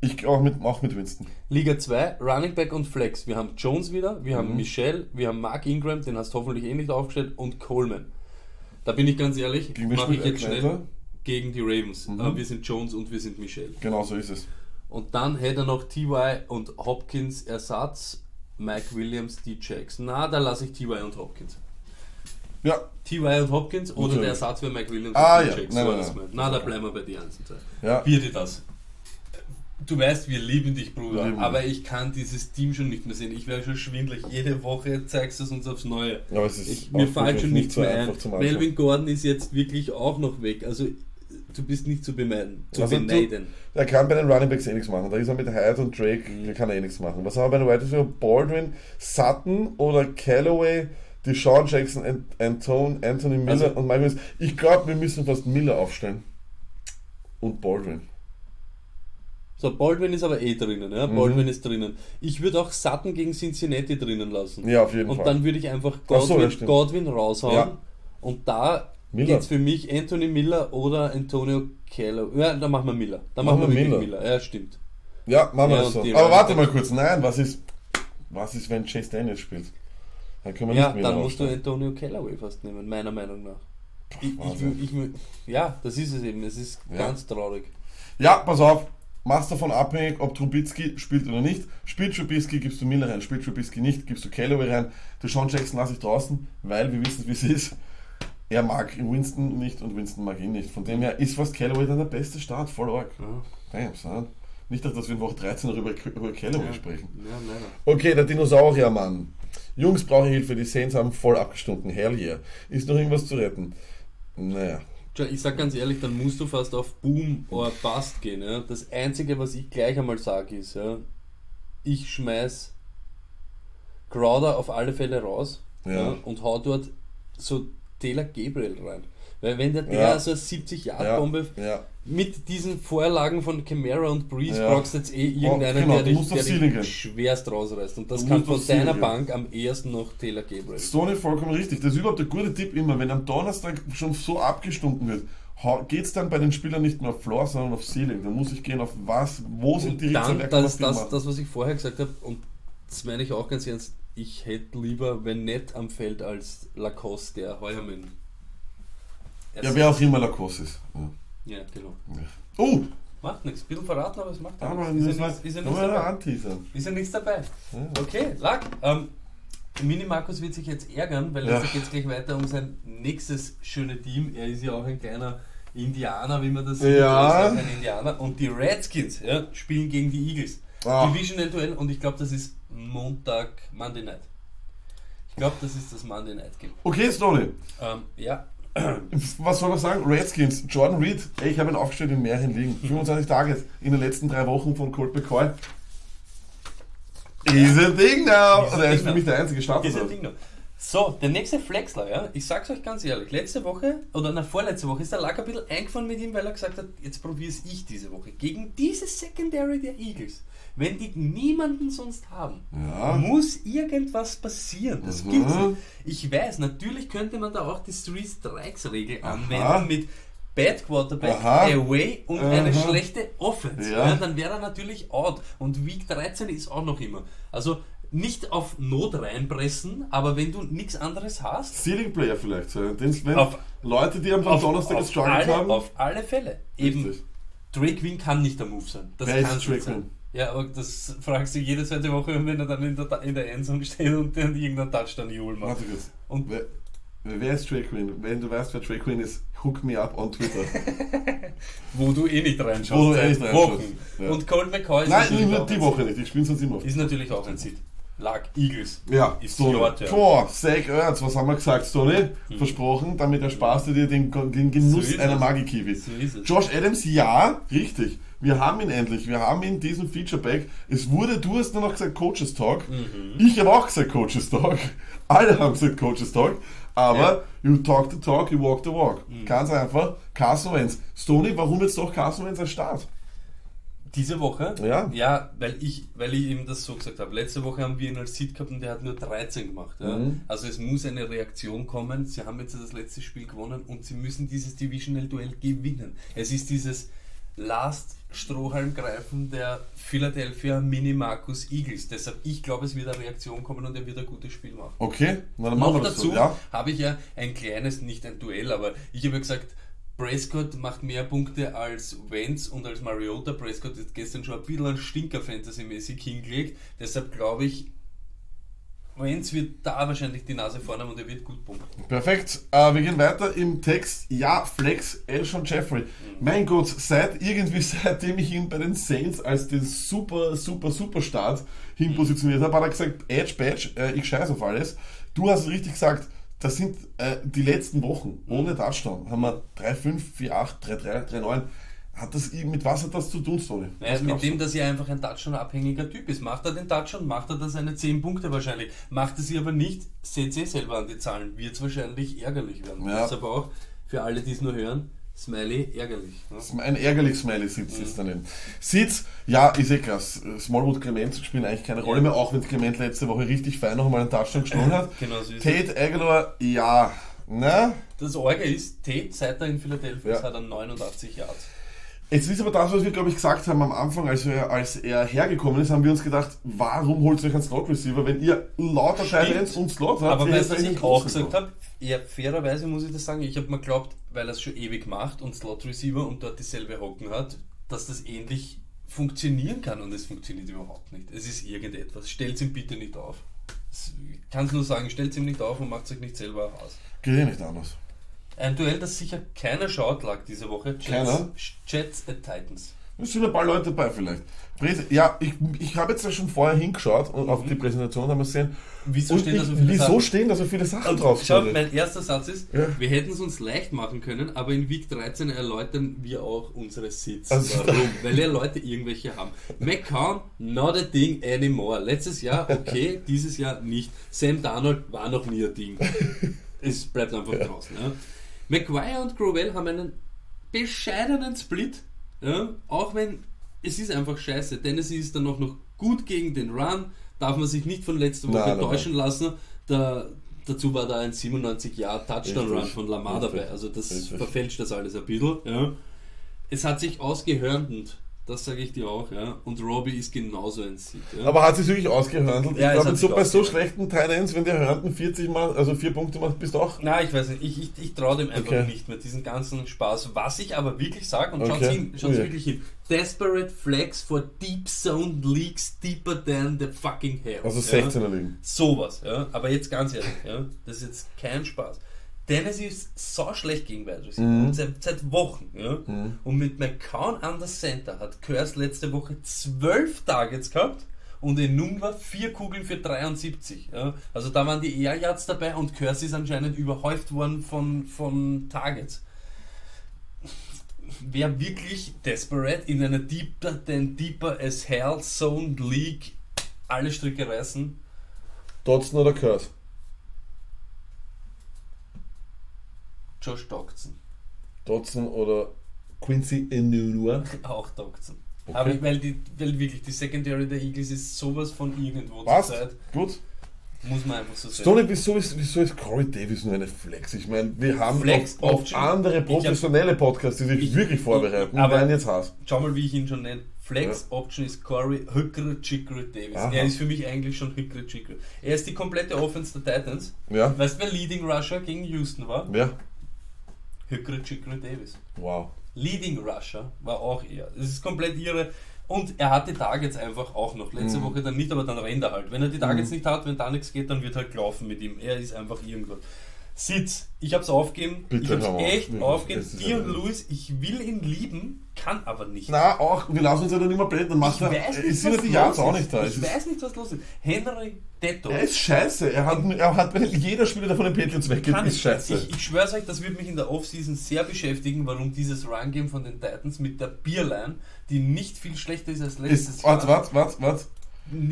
Ich auch mit, auch mit Winston. Liga 2, Running Back und Flex. Wir haben Jones wieder, wir Mhm. haben Michelle, wir haben Mark Ingram, den hast du hoffentlich eh nicht aufgestellt, und Coleman. Da bin ich ganz ehrlich, mache ich jetzt schnell gegen die Ravens. Mhm. Aber wir sind Jones und wir sind Michelle. Genau so ist es. Und dann hätte er noch TY und Hopkins Ersatz, Mike Williams, D. Jackson. Na, da lasse ich TY und Hopkins. Ja, TY und Hopkins oder Natürlich. der Ersatz für Mike Williams Ah, und ja. Jackson. Nein, nein, nein. Na, da bleiben wir bei die ersten zwei. ja. Bitte das. Du weißt, wir lieben dich, Bruder, Lieben. aber ich kann dieses Team schon nicht mehr sehen. Ich wäre schon schwindelig. Jede Woche zeigst du es uns aufs Neue. Aber es ist Ich, mir fällt schon nicht nichts mehr ein. Melvin Gordon ist jetzt wirklich auch noch weg. Also, du bist nicht zu bemeiden. Zu Also du- beneiden. Er kann bei den Running Backs eh nichts machen. Da ist er mit Hyde und Drake, Mhm. da kann er eh nichts machen. Was haben wir bei den Wide Receiver? Baldwin, Sutton oder Callaway, Deshaun Jackson, Ant Antone, Anthony Miller Also- und Mike Williams. Ich glaube, wir müssen fast Miller aufstellen. Und Baldwin. So, Baldwin ist aber eh drinnen, ja. Mhm. Baldwin ist drinnen. Ich würde auch Sutton gegen Cincinnati drinnen lassen. Ja, auf jeden und Fall. dann würde ich einfach Ach so, Godwin, stimmt. Godwin raushauen. Ja. Und da Miller. geht es für mich Anthony Miller oder Antonio Keller. Ja, dann machen wir Miller. Dann Machen machen, wir wirklich Miller. Ja, stimmt. Ja, machen wir Ja, das so. Aber warte mal kurz. Nein, was ist, was ist, wenn Chase Daniels spielt? Dann können wir Ja, nicht Miller dann musst du. Antonio Callaway fast nehmen, meiner Meinung nach. Ich, ich, ich, will- ja, das ist es eben. Es ist Ja. ganz traurig. Ja, pass auf. Machst davon abhängig, ob Trubitsky spielt oder nicht. Spielt Trubisky, gibst du Miller rein. Spielt Trubisky nicht, gibst du Callaway rein. Der Sean Jackson lasse ich draußen, weil wir wissen, wie es ist. Er mag Winston nicht und Winston mag ihn nicht. Von dem her ist fast Callaway dann der beste Start, voll arg. Ja, Damn, son. Nicht, dass wir in Woche 13 noch über, über Callaway ja. sprechen. Ja, leider. Okay, der Dinosauriermann. Jungs brauche Hilfe, die Saints haben voll abgestunken. Hell yeah. Ist noch irgendwas zu retten? Naja. Tja, ich sag ganz ehrlich, dann musst du fast auf Boom oder Bust gehen. Ja? Das Einzige, was ich gleich einmal sage, ist, ja, ich schmeiß Crowder auf alle Fälle raus Ja. und hau dort so Taylor Gabriel rein. Weil wenn der, der Ja. so eine 70-Yard-Bombe Ja, ja. mit diesen Vorlagen von Camara und Breeze Ja. brauchst du jetzt eh irgendeinen, genau, der du dich, musst der dich schwerst rausreißt. Und das Du kann von deiner gehen. Bank am ehesten noch Taylor Gabriel. Sony vollkommen richtig. Das ist überhaupt ein guter Tipp immer, wenn am Donnerstag schon so abgestunken wird, geht es dann bei den Spielern nicht mehr auf Floor, sondern auf Ceiling. Dann muss ich gehen auf was, wo sind Und die dann, das, das, das, was ich vorher gesagt habe, und das meine ich auch ganz ernst, ich hätte lieber, wenn nicht am Feld, als Lacoste, der heuer mit. Ja, wer auch immer Lacoste ist. Ja. Ja, genau. Oh, Macht nichts. Ein bisschen verraten, aber es macht ja aber nichts. Ist ja nichts, ja dabei. Ist ja nichts dabei. Ja. Okay, Lack. Ähm, Mini Markus wird sich jetzt ärgern, weil Ja. jetzt geht es gleich weiter um sein nächstes schöne Team. Er ist ja auch ein kleiner Indianer, wie man das sieht. Ja. Ist auch ein Indianer. Und die Redskins ja, spielen gegen die Eagles. Ah. Divisional Duell und ich glaube, das ist Montag, Monday Night. Ich glaube, das ist das Monday Night Game. Okay, Stoney, Ähm, ja, was soll man sagen? Redskins, Jordan Reed, ey, ich habe ihn aufgestellt in mehreren Ligen. 25 Tage in den letzten drei Wochen von Colt McCoy. Is a thing now! Is a er ist thing für now. mich der einzige Starter. Ist ein Ding noch. So, der nächste Flexler, ja, ich sag's euch ganz ehrlich, letzte Woche oder na vorletzte Woche ist der Lack ein bisschen eingefahren mit ihm, weil er gesagt hat, jetzt probier's ich diese Woche. Gegen diese Secondary der Eagles, wenn die niemanden sonst haben, Ja. muss irgendwas passieren. Das Mhm. gibt's nicht. Ich weiß, natürlich könnte man da auch die Three Strikes Regel Aha. anwenden mit Bad Quarterback, Aha. Away und eine Aha. schlechte Offense. Ja. Ja. dann wäre er natürlich out. Und Week 13 ist auch noch immer. Also nicht auf Not reinpressen, aber wenn du nichts anderes hast, Ceiling Player vielleicht. So. Wenn Auf- Leute, die am auf, Donnerstag gestruggelt haben. auf alle Fälle. Eben, Richtig. Drake Queen kann nicht der Move sein. Das kann nicht sein. Ja, aber das fragst du jede zweite Woche, wenn er dann in der, in der Endzone steht und dann irgendein Touchdown-Jubel macht. Warte kurz. Und Wer, wer ist Drake Queen? Wenn du weißt, wer Drake Queen ist, hook me up on Twitter. wo du eh nicht reinschaust. Wo du eh seit nicht reinschaust, ja. Und Colt McCoy ist Nein, natürlich die Woche nicht. Ich spiele sonst immer. Ist natürlich auch ein Seed. Lag Eagles. Ja, Ist turn. Boah, Zach Ertz, was haben wir gesagt, Stoney? Versprochen, damit ersparst du dir den, den Genuss. So einer. Magi-Kiwi. So ist es. Josh Adams, ja, richtig. Wir haben ihn endlich. Wir haben ihn diesen Featureback. Es wurde, du hast nur noch gesagt Coaches Talk. Mhm. Ich habe auch gesagt Coaches Talk. Alle haben gesagt Coaches Talk. Aber you talk the talk, you walk the walk. Mhm. Ganz einfach. Carson Wentz. Stoney, warum jetzt doch Carson Wentz als Start? Diese Woche? Ja. Ja, weil ich, weil ich ihm das so gesagt habe. Letzte Woche haben wir ihn als Seed gehabt und der hat nur 13 gemacht. Ja? Mhm. Also es muss eine Reaktion kommen. Sie haben jetzt das letzte Spiel gewonnen und sie müssen dieses Divisional-Duell gewinnen. Es ist dieses Last Strohhalmgreifen der Philadelphia Mini Marcus Eagles. Deshalb, ich glaube, es wird eine Reaktion kommen und er wird ein gutes Spiel machen. Okay, na dann machen wir das dazu so. Ja. habe ich ja ein kleines, nicht ein Duell, aber ich habe ja gesagt, Prescott macht mehr Punkte als Wentz und als Mariota. Prescott ist gestern schon ein bisschen ein Stinker Fantasy-mäßig hingelegt. Deshalb glaube ich, Wentz wird da wahrscheinlich die Nase vorne haben und er wird gut punkten. Perfekt. Äh, wir gehen weiter im Text. Ja, Flex, Elshon Jeffrey. Mein Gott, seit irgendwie seitdem ich ihn bei den Saints als den super, super, super Start hinpositioniert habe, hat er gesagt, Edge Badge, äh, ich scheiß auf alles. Du hast richtig gesagt, das sind äh, die letzten Wochen ohne Touchdown. Haben wir 3-5, 4-8, 3-3, 3-9. Hat das, mit was hat das zu tun, Story? Naja, mit dem, du? dass er einfach ein Touchdown-abhängiger Typ ist. Macht er den Touchdown, macht er da seine 10 Punkte wahrscheinlich. Macht er sie aber nicht, seht ihr selber an die Zahlen, wird es wahrscheinlich ärgerlich werden. Ja. Deshalb auch für alle, die es nur hören, Smiley ärgerlich. Ne? Ein ärgerlich Smiley Sitz ist daneben. Sitz, ja, ist eh krass. Smallwood Clement spielen eigentlich keine Rolle mehr, auch wenn Clement letzte Woche richtig fein noch einmal einen Touchdown gestohlen hat. Genau so ist. Tate Aguilar, ja. Na, Das Orge ist, Tate, seit er in Philadelphia ist, Ja. hat er 89 Yards. Jetzt ist aber das, was wir, glaube ich, gesagt haben am Anfang, als er, als er hergekommen ist, haben wir uns gedacht, warum holt ihr euch einen Slot Receiver, wenn ihr lauter. Titans und Slot habt? Aber weißt du, was ich auch gesagt habe? Ja, fairerweise muss ich das sagen, ich habe mir geglaubt, weil er es schon ewig macht und Slot Receiver und dort dieselbe Hocken hat, dass das ähnlich funktionieren kann und es funktioniert überhaupt nicht. Es ist irgendetwas. Stellt ihm bitte nicht auf. Es- Ich kann es nur sagen, stellt ihm nicht auf und macht euch nicht selber aus. Geht eh nicht anders. Ein Duell, das sicher keiner schaut, lag diese Woche. Jets, Keiner? Jets at Titans. Es sind ein paar Leute dabei vielleicht. Ja, ich, ich habe jetzt ja schon vorher hingeschaut und auf die Präsentation haben wir gesehen. Wieso stehen da ich, so viele wieso Sachen? stehen da so viele Sachen Und drauf? schau, mein erster Satz ist, Ja. wir hätten es uns leicht machen können, aber in Week 13 erläutern wir auch unsere Sits. Also- Warum? Weil ja Leute irgendwelche haben. McCown, not a thing anymore. Letztes Jahr okay, dieses Jahr nicht. Sam Darnold war noch nie ein Ding. Es bleibt einfach draußen. Ja. Maguire und Grovell haben einen bescheidenen Split, ja, auch wenn es ist einfach scheiße. Tennessee ist dann auch noch gut gegen den Run, darf man sich nicht von letzter Woche Nein, nein, täuschen lassen. Da, dazu war da ein 97 Jahr Touchdown Run Richtig, von Lamar dabei, also das richtig. verfälscht das alles ein bisschen. Ja. Es hat sich ausgehörnt, das sage ich dir auch, ja. Und Robbie ist genauso ein Sieg. Ja. Aber hat sich wirklich ausgehörndelt? Ja, ich glaube, so bei so schlechten Titans, wenn der Hörnten 40 mal, also 4 Punkte macht, bist du auch. Nein, ich weiß nicht, ich, ich, ich traue dem einfach Okay. nicht mehr, diesen ganzen Spaß. Was ich aber wirklich sage, und Okay. hin, schaut's Ui. wirklich hin. Desperate Flex for Deep Zone Leaks deeper than the fucking hell. Also ja. 16er liegen. Sowas, ja. Aber jetzt ganz ehrlich, ja. Das ist jetzt kein Spaß. Tennessee ist so schlecht gegen Wide Receiver. Mhm. Seit, seit Wochen, ja. Und mit McCown an der Center hat Curse letzte Woche zwölf Targets gehabt und Enungwa vier Kugeln für 73. Ja. Also da waren die Air Yards dabei und Curse ist anscheinend überhäuft worden von, von Targets. Wer wirklich desperate in einer deeper than deeper as hell Zone League alle Stricke reißen, Dodson oder Curse? Josh Doctson. Dodson oder Quincy Enunua? Auch Doctson. Okay. Aber weil, die, weil wirklich die Secondary der Eagles ist sowas von irgendwo Passt. zur Zeit, Gut. muss man einfach so sagen. Stoney, wieso ist, wieso ist Corey Davis nur eine Flex? Ich meine, wir haben Flex auf Option. andere professionelle Podcasts, die sich Ich- wirklich ich- vorbereiten, aber- werden jetzt Hass. Schau mal, wie ich ihn schon nenne. Flex Option ist Corey Hückre Chickre Davis. Aha. Er ist für mich eigentlich schon Hückre Chickre. Er ist die komplette Offense der Titans. Ja? Weißt du, wer Leading Rusher gegen Houston war? Ja? Hückre Chickre Davis. Wow. Leading Rusher war auch er. Das ist komplett ihre. Und er hat die Targets einfach auch noch. Mhm. Letzte Woche dann nicht, aber dann rennt er halt. Wenn er die Targets nicht hat, wenn da nichts geht, dann wird halt laufen mit ihm. Er ist einfach irgendwas. Sitz, ich hab's aufgegeben. Bitte, ich hab's auf. echt Wirklich, aufgegeben. ist Dir und Louis, ich will ihn lieben, kann aber nicht. Na, auch, wir lassen uns ja dann immer blenden, dann macht ich er, weiß nicht, ja was die los auch ist. nicht da. Es Ich ist, weiß nicht, was los ist. Henry Detto. er ist scheiße. Er hat, er hat, jeder Spieler, der von den Patriots weggeht, ist ich, scheiße. ich, ich schwör's euch, das wird mich in der Offseason sehr beschäftigen, warum dieses Run-Game von den Titans mit der Beerline, die nicht viel schlechter ist als letztes Ist, warte, warte, warte, warte.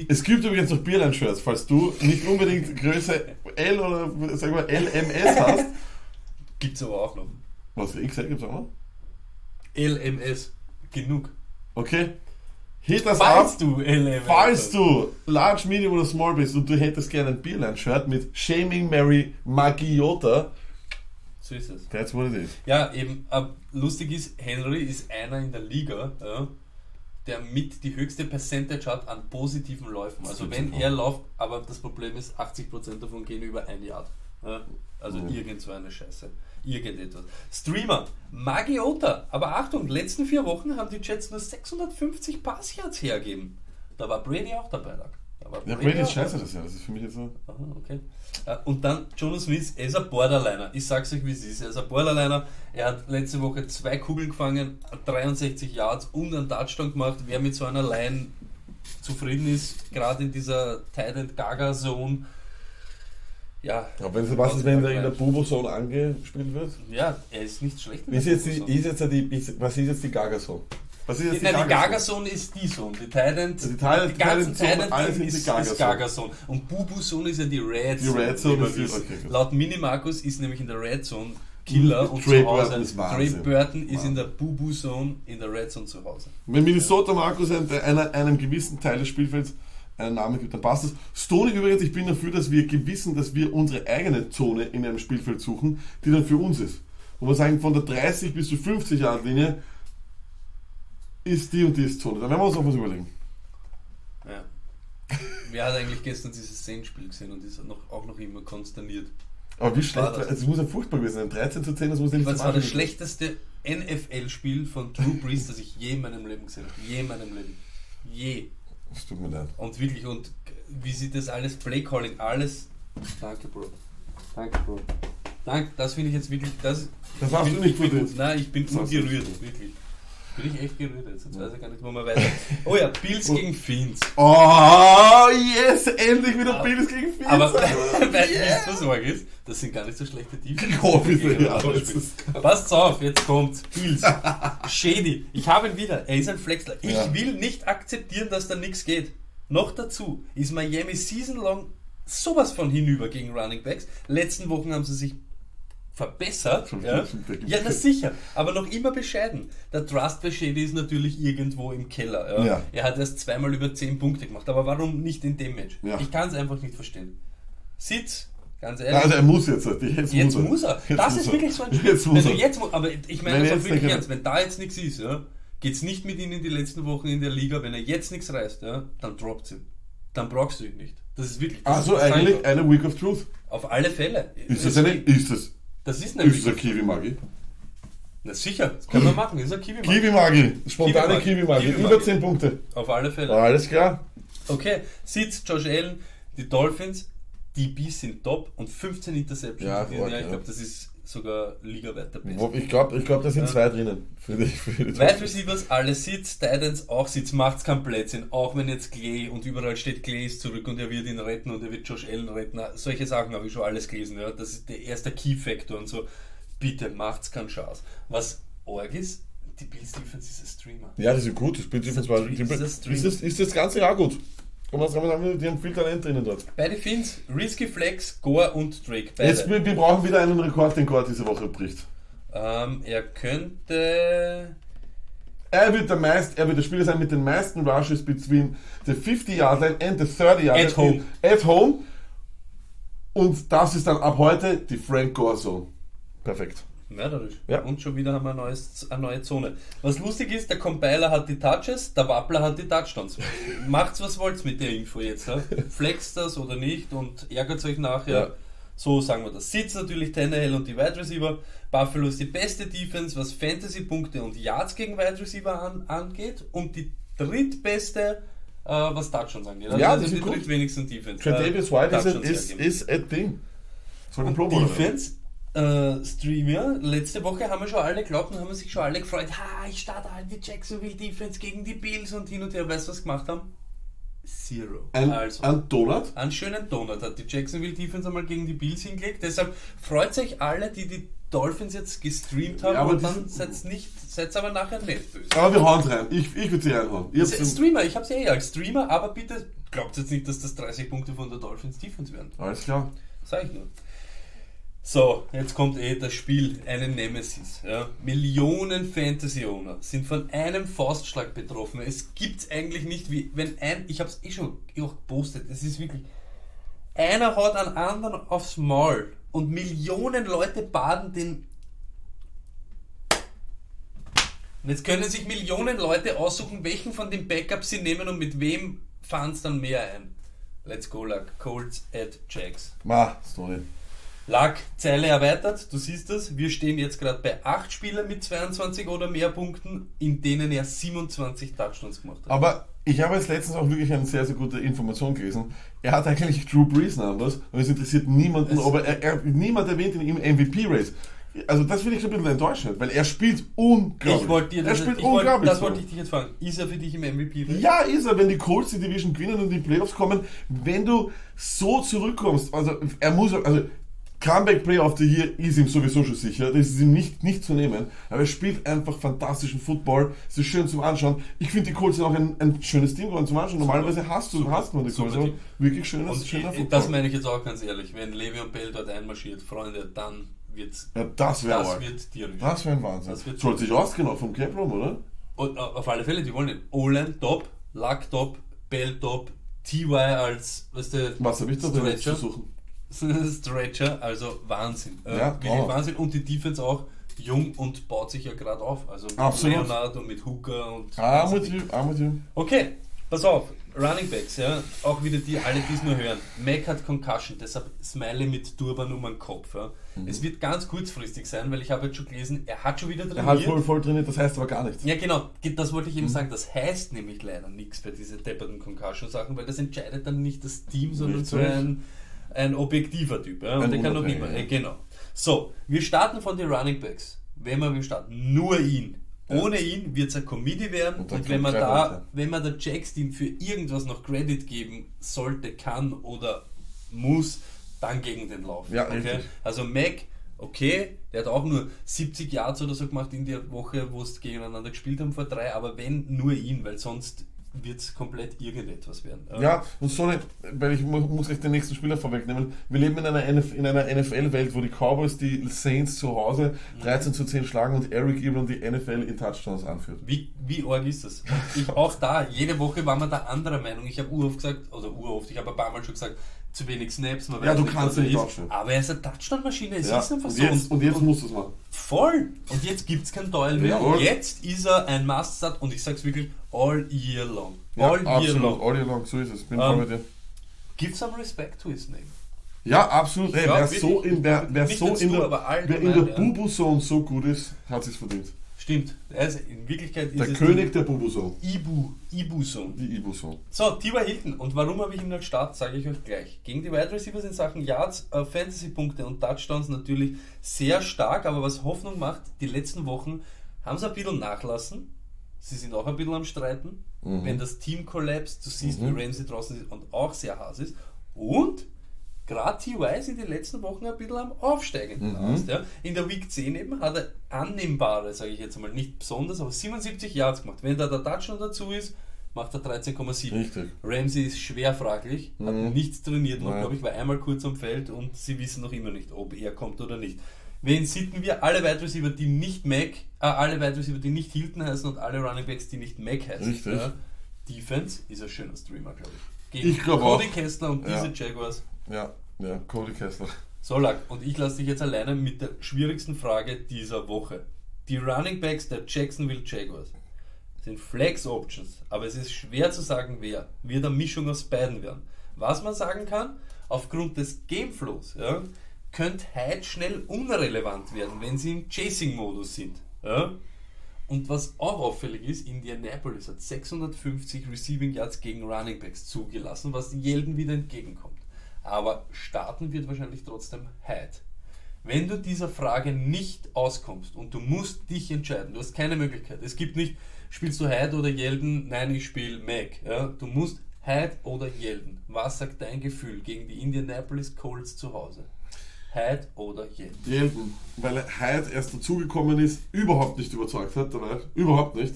Es gibt übrigens noch Bierline-Shirts, falls du nicht unbedingt Größe L oder sag mal LMS hast. Gibt's aber auch noch. Was für XL gibt es auch noch? LMS. Genug. Okay. Hit das Falls ab. du LMS Falls du Large, Medium oder Small bist und du hättest gerne ein Bierline-Shirt mit Shaming Mary Magiota, So ist es. that's what it is. Ja, eben, äh, lustig ist, Henry ist einer in der Liga, ja, der mit die höchste Percentage hat an positiven Läufen. Also wenn er läuft, aber das Problem ist, 80% davon gehen über ein Yard. Ja, also Mhm. irgend so eine Scheiße. Irgendetwas. Streamer, Magiota. Aber Achtung, letzten vier Wochen haben die Jets nur 650 Passyards hergeben. Da war Brady auch dabei. Da war Ja, Brady ist scheiße das Jahr. Das ist für mich jetzt so. Aha, okay. Äh, Und dann Jonas Smith, er ist ein Borderliner. Ich sag's euch, wie es ist. Er ist ein Borderliner. Er hat letzte Woche zwei Kugeln gefangen, 63 Yards und einen Touchdown gemacht. Wer mit so einer Line zufrieden ist, gerade in dieser Tight End Gaga Zone, ja. Aber wenn was ist, wenn der in der Bubo-Zone angespielt wird? Ja, er ist nicht schlecht. Ist jetzt die, Zone. ist jetzt die, was ist jetzt die Gaga-Zone? Was ist jetzt Nein, die Gaga-Zone? Gaga-Zone ist die Zone. Die Thailand, Also die Thailand- die ganzen Thailand- Zone, Thailand die ist, Gaga-Zone. Und Bubu-Zone ist ja die Red Die Zone. Red Zone ist die- okay. Laut Mini Markus ist nämlich in der Red Zone Killer und Trey zu Hause. Burton ist Trey Wahnsinn. Burton ist in der Bubu-Zone in der Red Zone zu Hause. Wenn Minnesota Markus ein, einer, einem gewissen Teil des Spielfelds einen Namen gibt, dann passt das. Stoney übrigens, ich bin dafür, dass wir gewissen, dass wir unsere eigene Zone in einem Spielfeld suchen, die dann für uns ist. Wo wir sagen, von der 30 bis zur 50 Yard Linie ist die und die Zone. Dann werden wir uns noch was überlegen. Ja. Wer hat eigentlich gestern dieses Saints-Spiel gesehen und ist noch, auch noch immer konsterniert? Aber wie schlecht, War das? also es muss ja furchtbar gewesen sein. 13 zu 10, das muss ja nicht Das war das schlechteste NFL-Spiel von Drew Brees, das ich je in meinem Leben gesehen habe. Je in meinem Leben. Je. Es tut mir leid. Und wirklich, und wie sie das alles, Playcalling, alles. Danke, Bro. Danke, Bro. Danke, das finde ich jetzt wirklich. Das, Das ich du nicht ich verdient. Nein, ich bin Das ungerührt, wirklich. Bin ich echt gerührt jetzt. Jetzt weiß ich gar nicht, wo wir weiter. Oh ja, Bills gegen Fiends. Oh, yes! Endlich wieder Bills gegen Fiends! Aber Yeah. yeah. so arg ist, das sind gar nicht so schlechte Defense. Oh, bitte, ja, Passt auf, jetzt kommt Bills. Shady. Ich habe ihn wieder. Er ist ein Flexler. Ich Ja. will nicht akzeptieren, dass da nichts geht. Noch dazu ist Miami season long sowas von hinüber gegen Running Backs. Letzten Wochen haben sie sich verbessert. Ja, ja das sicher, aber noch immer bescheiden. Der Trust bei Shady ist natürlich irgendwo im Keller. Ja. Ja. Er hat erst zweimal über 10 Punkte gemacht, aber warum nicht in dem Match? Ja. Ich kann es einfach nicht verstehen. Sitz, ganz ehrlich. Also er muss jetzt. Jetzt, Jetzt muss er. muss er. Jetzt das muss ist er. wirklich so ein Spiel. Jetzt muss du er. jetzt, mu- aber ich meine das auch jetzt wirklich ernst. Wenn da jetzt nichts ist, ja, geht's nicht mit ihm in die letzten Wochen in der Liga. Wenn er jetzt nichts reißt, ja, dann droppt ihn. Dann brauchst du ihn nicht. Das ist wirklich. Das Also ist eigentlich eine Week of Truth. Auf alle Fälle. Ist das Es- eine? Ist das? Das ist eine Ist eine Kiwi-Magi? Na sicher, das können wir machen. Ist ein kiwi -Markt. Kiwi-Magi. Spontane Kiwi-Magi. Kiwi-Magi. Kiwi-Magi. Über 10 Punkte. Auf alle Fälle. Alles klar. Okay, Sitz, Josh Allen, die Dolphins, die Bs sind top und 15 Interceptions. Ja, Jahr. ich ja. glaube, das ist sogar ligaweiter best. Wo- Ich glaube, ich glaub, da sind Ja. zwei drinnen. Für die, für die Wide Receivers, alle Sitz, Titans auch Sitz, macht's kein Blödsinn, auch wenn jetzt Clay und überall steht Clay ist zurück und er wird ihn retten und er wird Josh Allen retten. Solche Sachen habe ich schon alles gelesen, ja. Das ist der erste Key-Factor und so. Bitte macht's keinen Chance. Was arg ist, die Bills Defense ist ein Streamer. Ja, die sind gut. Das Spiel Defense war. Ist das ist, das, ist das ganze Jahr gut. Und was kann man sagen? Die haben viel Talent drinnen dort. Beide Fins, Risky Flex, Gore und Drake. Beide. Jetzt, wir, wir brauchen wieder einen Rekord, den Gord diese Woche bricht. Ähm, er könnte. Er wird der, meist, er wird der Spieler sein mit den meisten Rushes between the 50-Yard-Line and the 30-Yard-Line. At home. At home. Und das ist dann ab heute die Frank Gore Zone. Perfekt. Mörderisch. Ja. Und schon wieder haben wir ein neues, eine neue Zone. Was lustig ist, der Compiler hat die Touches, der Wappler hat die Touchdowns. Macht's was wollt's mit der Info jetzt. Ja? Flext das oder nicht und ärgert euch nachher. Ja. So sagen wir das. Sitz natürlich Tannehill und die Wide Receiver. Buffalo ist die beste Defense, was Fantasy-Punkte und Yards gegen Wide Receiver an, angeht. Und die drittbeste, äh, was Touchdowns angeht. Also Ja, also die drittwenigsten Defense. Tredavious äh, White ist, ein Ding. Soll ein. Defense, äh, Stream, ja. Letzte Woche haben wir schon alle geglaubt und haben sich schon alle gefreut. Ha, ich starte halt die Jacksonville Defense gegen die Bills und hin und her. Weißt du, was sie gemacht haben? Zero. Ein, also, ein Donut. einen schönen Donut hat die Jacksonville Defense einmal gegen die Bills hingelegt. Deshalb freut euch alle, die die Dolphins jetzt gestreamt haben Ja, aber dann sind- seid nicht, seid aber nachher nicht böse. Aber wir hauen rein. Ich, ich würde sie reinhauen. Ich Streamer, ich hab's ja eh als Streamer, aber bitte glaubt jetzt nicht, dass das 30 Punkte von der Dolphins Defense werden. Alles klar. Sag ich nur. So, jetzt kommt eh das Spiel, eine Nemesis. Ja. Millionen Fantasy-Owner sind von einem Faustschlag betroffen. Es gibt's eigentlich nicht, wie wenn ein, ich hab's eh schon gepostet, es ist wirklich, einer haut einen anderen aufs Maul und Millionen Leute baden den. Und jetzt können sich Millionen Leute aussuchen, welchen von den Backups sie nehmen und mit wem fahren es dann mehr ein. Let's go, Luck. Colts at Jacks. Ma, Story. Lack, Zeile erweitert, du siehst das. Wir stehen jetzt gerade bei 8 Spielern mit 22 oder mehr Punkten, in denen er 27 Touchdowns gemacht hat. Aber ich habe jetzt letztens auch wirklich eine sehr, sehr gute Information gelesen. Er hat eigentlich Drew Brees Numbers und es interessiert niemanden, Es- aber er, er, niemand erwähnt ihn im MVP-Race. Also das finde ich schon ein bisschen enttäuschend, weil er spielt unglaublich. ich wollte dir er das, spielt ich wollte, unglaublich. das gut. wollte ich dich jetzt fragen. Ist er für dich im MVP? Ja, ist er, wenn die Colts die Division gewinnen und in die Playoffs kommen, wenn du so zurückkommst, also er muss, also Comeback Player of the Year ist ihm sowieso schon sicher, das ist ihm nicht, nicht zu nehmen, aber er spielt einfach fantastischen Football, es ist schön zum Anschauen. Ich finde die Colts sind auch ein, ein schönes Team geworden zum Anschauen. Normalerweise hast du, hast man die Colts, aber wirklich schönes, Und schöner Football. das meine ich jetzt auch ganz ehrlich. Wenn Levi und Bell dort einmarschiert, Freunde, dann wird's, ja, das wäre das arg. wird tierisch. Das wäre ein Wahnsinn. Das wird- Sollte sich ausgehen vom Cap Room, oder? Und äh, auf alle Fälle, die wollen den Olen top, Luck top, Bell top, TY als, weißt du, Was habe ich da jetzt zu suchen? Stretcher, also Wahnsinn. Äh, Ja, wirklich. Wahnsinn. Und die Defense auch jung und baut sich ja gerade auf. Also mit Absolut. Leonard und mit Hooker und. Ah, mit you, ah, mit you. Okay, pass auf. Running Backs, ja. Auch wieder die, alle, die es nur hören. Mac hat Concussion, deshalb Smiley mit Turban um den Kopf. Ja. Mhm. Es wird ganz kurzfristig sein, weil ich habe jetzt schon gelesen, er hat schon wieder Er trainiert. hat voll, voll trainiert, das heißt aber gar nichts. Ja, genau, das wollte Mhm. ich eben sagen. Das heißt nämlich leider nichts bei diesen depperten Concussion-Sachen, weil das entscheidet dann nicht das Team, sondern so ein, ein objektiver Typ. Ja? Und der kann noch. Unabhängiger, Äh, genau. So, wir starten von den Running Backs. Wenn wir, wir starten nur ihn. Ja. Ohne ihn wird es ein Committee werden Und und, wenn man da, Trevor, wenn man der Jacks-Team für irgendwas noch Credit geben sollte, kann oder muss, dann gegen den Lauf. Ja, okay? Also Mac, okay, der hat auch nur 70 Yards oder so gemacht in der Woche, wo es gegeneinander gespielt haben vor drei, aber wenn nur ihn, weil sonst wird es komplett irgendetwas werden. Ja, und so eine, weil ich mu- muss gleich den nächsten Spieler vorwegnehmen. Wir leben in einer, in einer NFL-Welt, wo die Cowboys die Saints zu Hause 13 zu 10 schlagen und Eric Ebron die NFL in Touchdowns anführt. Wie, wie arg ist das? Ich, auch da, jede Woche war man da anderer Meinung. Ich habe uroft gesagt, oder uroft, ich habe ein paar Mal schon gesagt, zu wenig Snaps. Man Ja, weiß du kannst er ihn nicht aufstellen. Aber er ist eine Touchdown-Maschine, es Ja, ist einfach und so. jetzt, und jetzt musst du es machen. Voll! Und jetzt gibt es kein Doyle mehr. Und jetzt ist er ein Must-Start und ich sag's wirklich all year long. Ja, all year absolut, long. all year long, so ist es. Bin Ähm, voll bei dir. Give some respect to his name. Ja, absolut. Ey, wer wirklich. so in, wer, wer so in du, der, wer in der ja. Bubu-Zone so gut ist, hat es verdient. Stimmt. Also in Wirklichkeit ist Der es König der Bubu-Zone. Ibu, Ibu-Zone. Die Ibu-Zone. So, Tiber Hilton. Und warum habe ich ihn als Start, sage ich euch gleich. Gegen die Wide Receivers in Sachen Yards, äh, Fantasy-Punkte und Touchdowns natürlich sehr stark, aber was Hoffnung macht, die letzten Wochen haben sie ein bisschen nachlassen. Sie sind auch ein bisschen am Streiten. Wenn das Team kollapst, du siehst, wie Ramsey draußen ist und auch sehr heiß ist. Und gerade T.Y. ist in den letzten Wochen ein bisschen am aufsteigenden Ast. Ja. In der Week 10 eben hat er annehmbare, sage ich jetzt mal, nicht besonders, aber 77 Yards gemacht. Wenn da der Touchdown dazu ist, macht er 13,7. Richtig. Ramsey ist schwer fraglich, hat nichts trainiert noch, glaube ich, war einmal kurz am Feld und sie wissen noch immer nicht, ob er kommt oder nicht. Wen sitten wir? Alle Wide Receiver, die nicht Mac, äh, alle Wide Receiver, die nicht Hilton heißen und alle Running Backs, die nicht Mac heißen. Richtig. Ja. Defense ist ein schöner Streamer, glaube ich. Gegen Ich glaub Cody auch. Kessler und Ja. diese Jaguars. Ja, ja, Cody Kessler. So lag. Und ich lasse dich jetzt alleine mit der schwierigsten Frage dieser Woche. Die Running Backs der Jacksonville Jaguars sind Flex Options, aber es ist schwer zu sagen, wer. Wird eine Mischung aus beiden werden. Was man sagen kann, aufgrund des Gameflows, ja, könnte Hyde schnell unrelevant werden, wenn sie im Chasing-Modus sind. Ja. Und was auch auffällig ist, Indianapolis hat 650 Receiving Yards gegen Running Backs zugelassen, was Jelden wieder entgegenkommt. Aber starten wird wahrscheinlich trotzdem Hyde. Wenn du dieser Frage nicht auskommst und du musst dich entscheiden, du hast keine Möglichkeit. Es gibt nicht, spielst du Hyde oder Jelden? Nein, ich spiele Mac. Ja? Du musst Hyde oder Jelden. Was sagt dein Gefühl gegen die Indianapolis Colts zu Hause? Hyde oder Jelden? Jelden, weil Hyde erst dazugekommen ist, überhaupt nicht überzeugt hat dabei. Überhaupt nicht.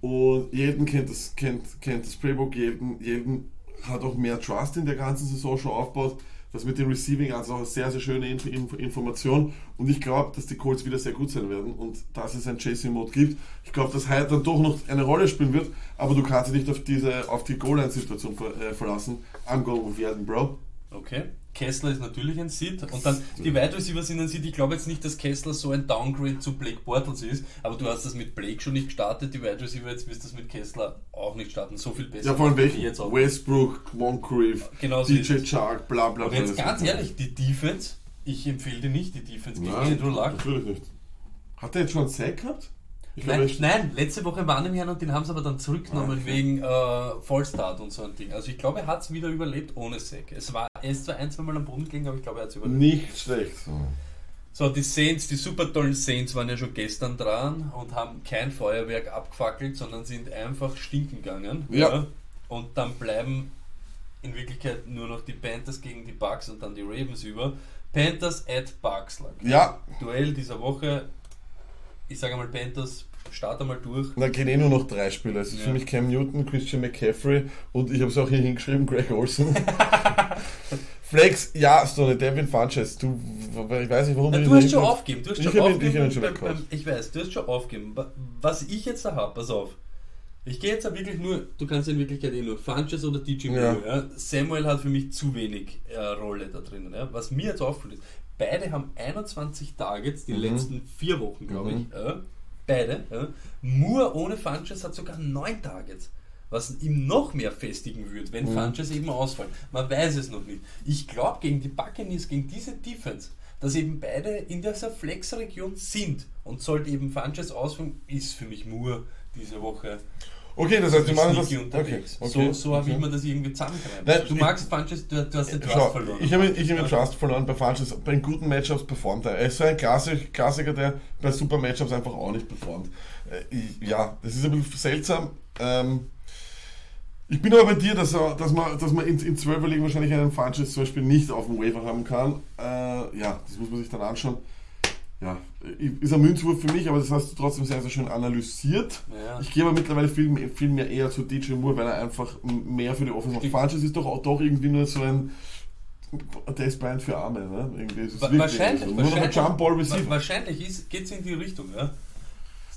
Und Jelden kennt das, kennt, kennt das Playbook. Jelden, Jelden hat auch mehr Trust in der ganzen Saison schon aufgebaut. Das mit dem Receiving also auch eine sehr, sehr schöne Inf Inf Information. Und ich glaube, dass die Colts wieder sehr gut sein werden und dass es ein Chasing-Mode gibt. Ich glaube, dass Hyde dann doch noch eine Rolle spielen wird, aber du kannst dich nicht auf diese auf die Goal-Line-Situation ver äh, verlassen. I'm going with Jelden, Bro. Okay. Kessler ist natürlich ein Sit. Und dann die Wide Receiver sind ein Sit. Ich glaube jetzt nicht, dass Kessler so ein Downgrade zu Blake Bortles ist, aber du hast das mit Blake schon nicht gestartet. Die Wide Receiver, jetzt wirst du das mit Kessler auch nicht starten. So viel besser. Ja, vor allem welchen? Jetzt auch. Westbrook, Moncrief, Genau DJ. Chark, bla bla Und bla. jetzt ganz ehrlich, die Defense, ich empfehle dir nicht die Defense gegen Nein, Andrew Luck. natürlich nicht. Hat der jetzt schon einen Sack gehabt? Ich Nein, nein, letzte Woche waren im Herrn und den haben sie aber dann zurückgenommen okay. wegen äh, Fallstart und so ein Ding. Also ich glaube, er hat es wieder überlebt ohne Sack. Es war, er ist zwar ein, zwei Mal am Boden gelegen, aber ich glaube, er hat es überlebt. nicht schlecht. So, die Saints, die super tollen Saints waren ja schon gestern dran und haben kein Feuerwerk abgefackelt, sondern sind einfach stinken gegangen. Ja. Und dann bleiben in Wirklichkeit nur noch die Panthers gegen die Bucks und dann die Ravens über. Panthers at Bucks lag. Ja, Duell dieser Woche. Ich sage mal Panthers, start einmal durch. da gehen eh nur noch drei Spieler. Es ist Ja. für mich Cam Newton, Christian McCaffrey und ich habe es auch hier hingeschrieben, Greg Olson. Flex, ja, Stone, Devin Funches. Du, ich weiß nicht, warum Na, ihn du hast schon aufgegeben, du hast Ich schon aufgegeben. ich beim- beim- ich weiß, du hast schon aufgegeben. Wa- Was ich jetzt da habe, pass auf. Ich gehe jetzt wirklich nur, du kannst in Wirklichkeit eh nur Funches oder DJ Ja. Ja. Samuel hat für mich zu wenig äh, Rolle da drinnen. Ja. Was mir jetzt auffällt ist, beide haben 21 Targets die Mhm. letzten vier Wochen, glaube Mhm. ich. Ja. Beide. Ja. Moore ohne Funches hat sogar neun Targets. Was ihm noch mehr festigen würde, wenn Mhm. Funches eben ausfallen. Man weiß es noch nicht. Ich glaube, gegen die Buccaneers, gegen diese Defense, dass eben beide in dieser Flex-Region sind und sollte eben Funches ausfallen, ist für mich Moore diese Woche Okay, das heißt, wir machen das. sneaky Okay, okay, so so habe ich mir das irgendwie zusammengereimt. Nein, du magst Funches, du, du hast den Trust Schau, verloren. ich habe ich hab den. Trust verloren bei Funches. Bei guten Matchups performt er. Er ist so ein Klassik, Klassiker, der bei super Matchups einfach auch nicht performt. Äh, Ja, das ist ein bisschen seltsam. Ähm, ich bin aber bei dir, dass, dass man, dass man in, in 12er Ligen wahrscheinlich einen Funches zum Beispiel nicht auf dem Waiver haben kann. Äh, ja, das muss man sich dann anschauen. Ja, ist ein Münzwurf für mich, aber das hast du trotzdem sehr, sehr schön analysiert. Ja. Ich gehe aber mittlerweile viel, mehr- viel mehr eher zu DJ Moore, weil er einfach mehr für die Offense macht. Funches ist doch auch doch irgendwie nur so ein Bryant für Arme, ne? Irgendwie ist es Wa- wahrscheinlich, so. Nur wahrscheinlich, Jump Ball wa- Receiver. wahrscheinlich geht es in die Richtung. Ja?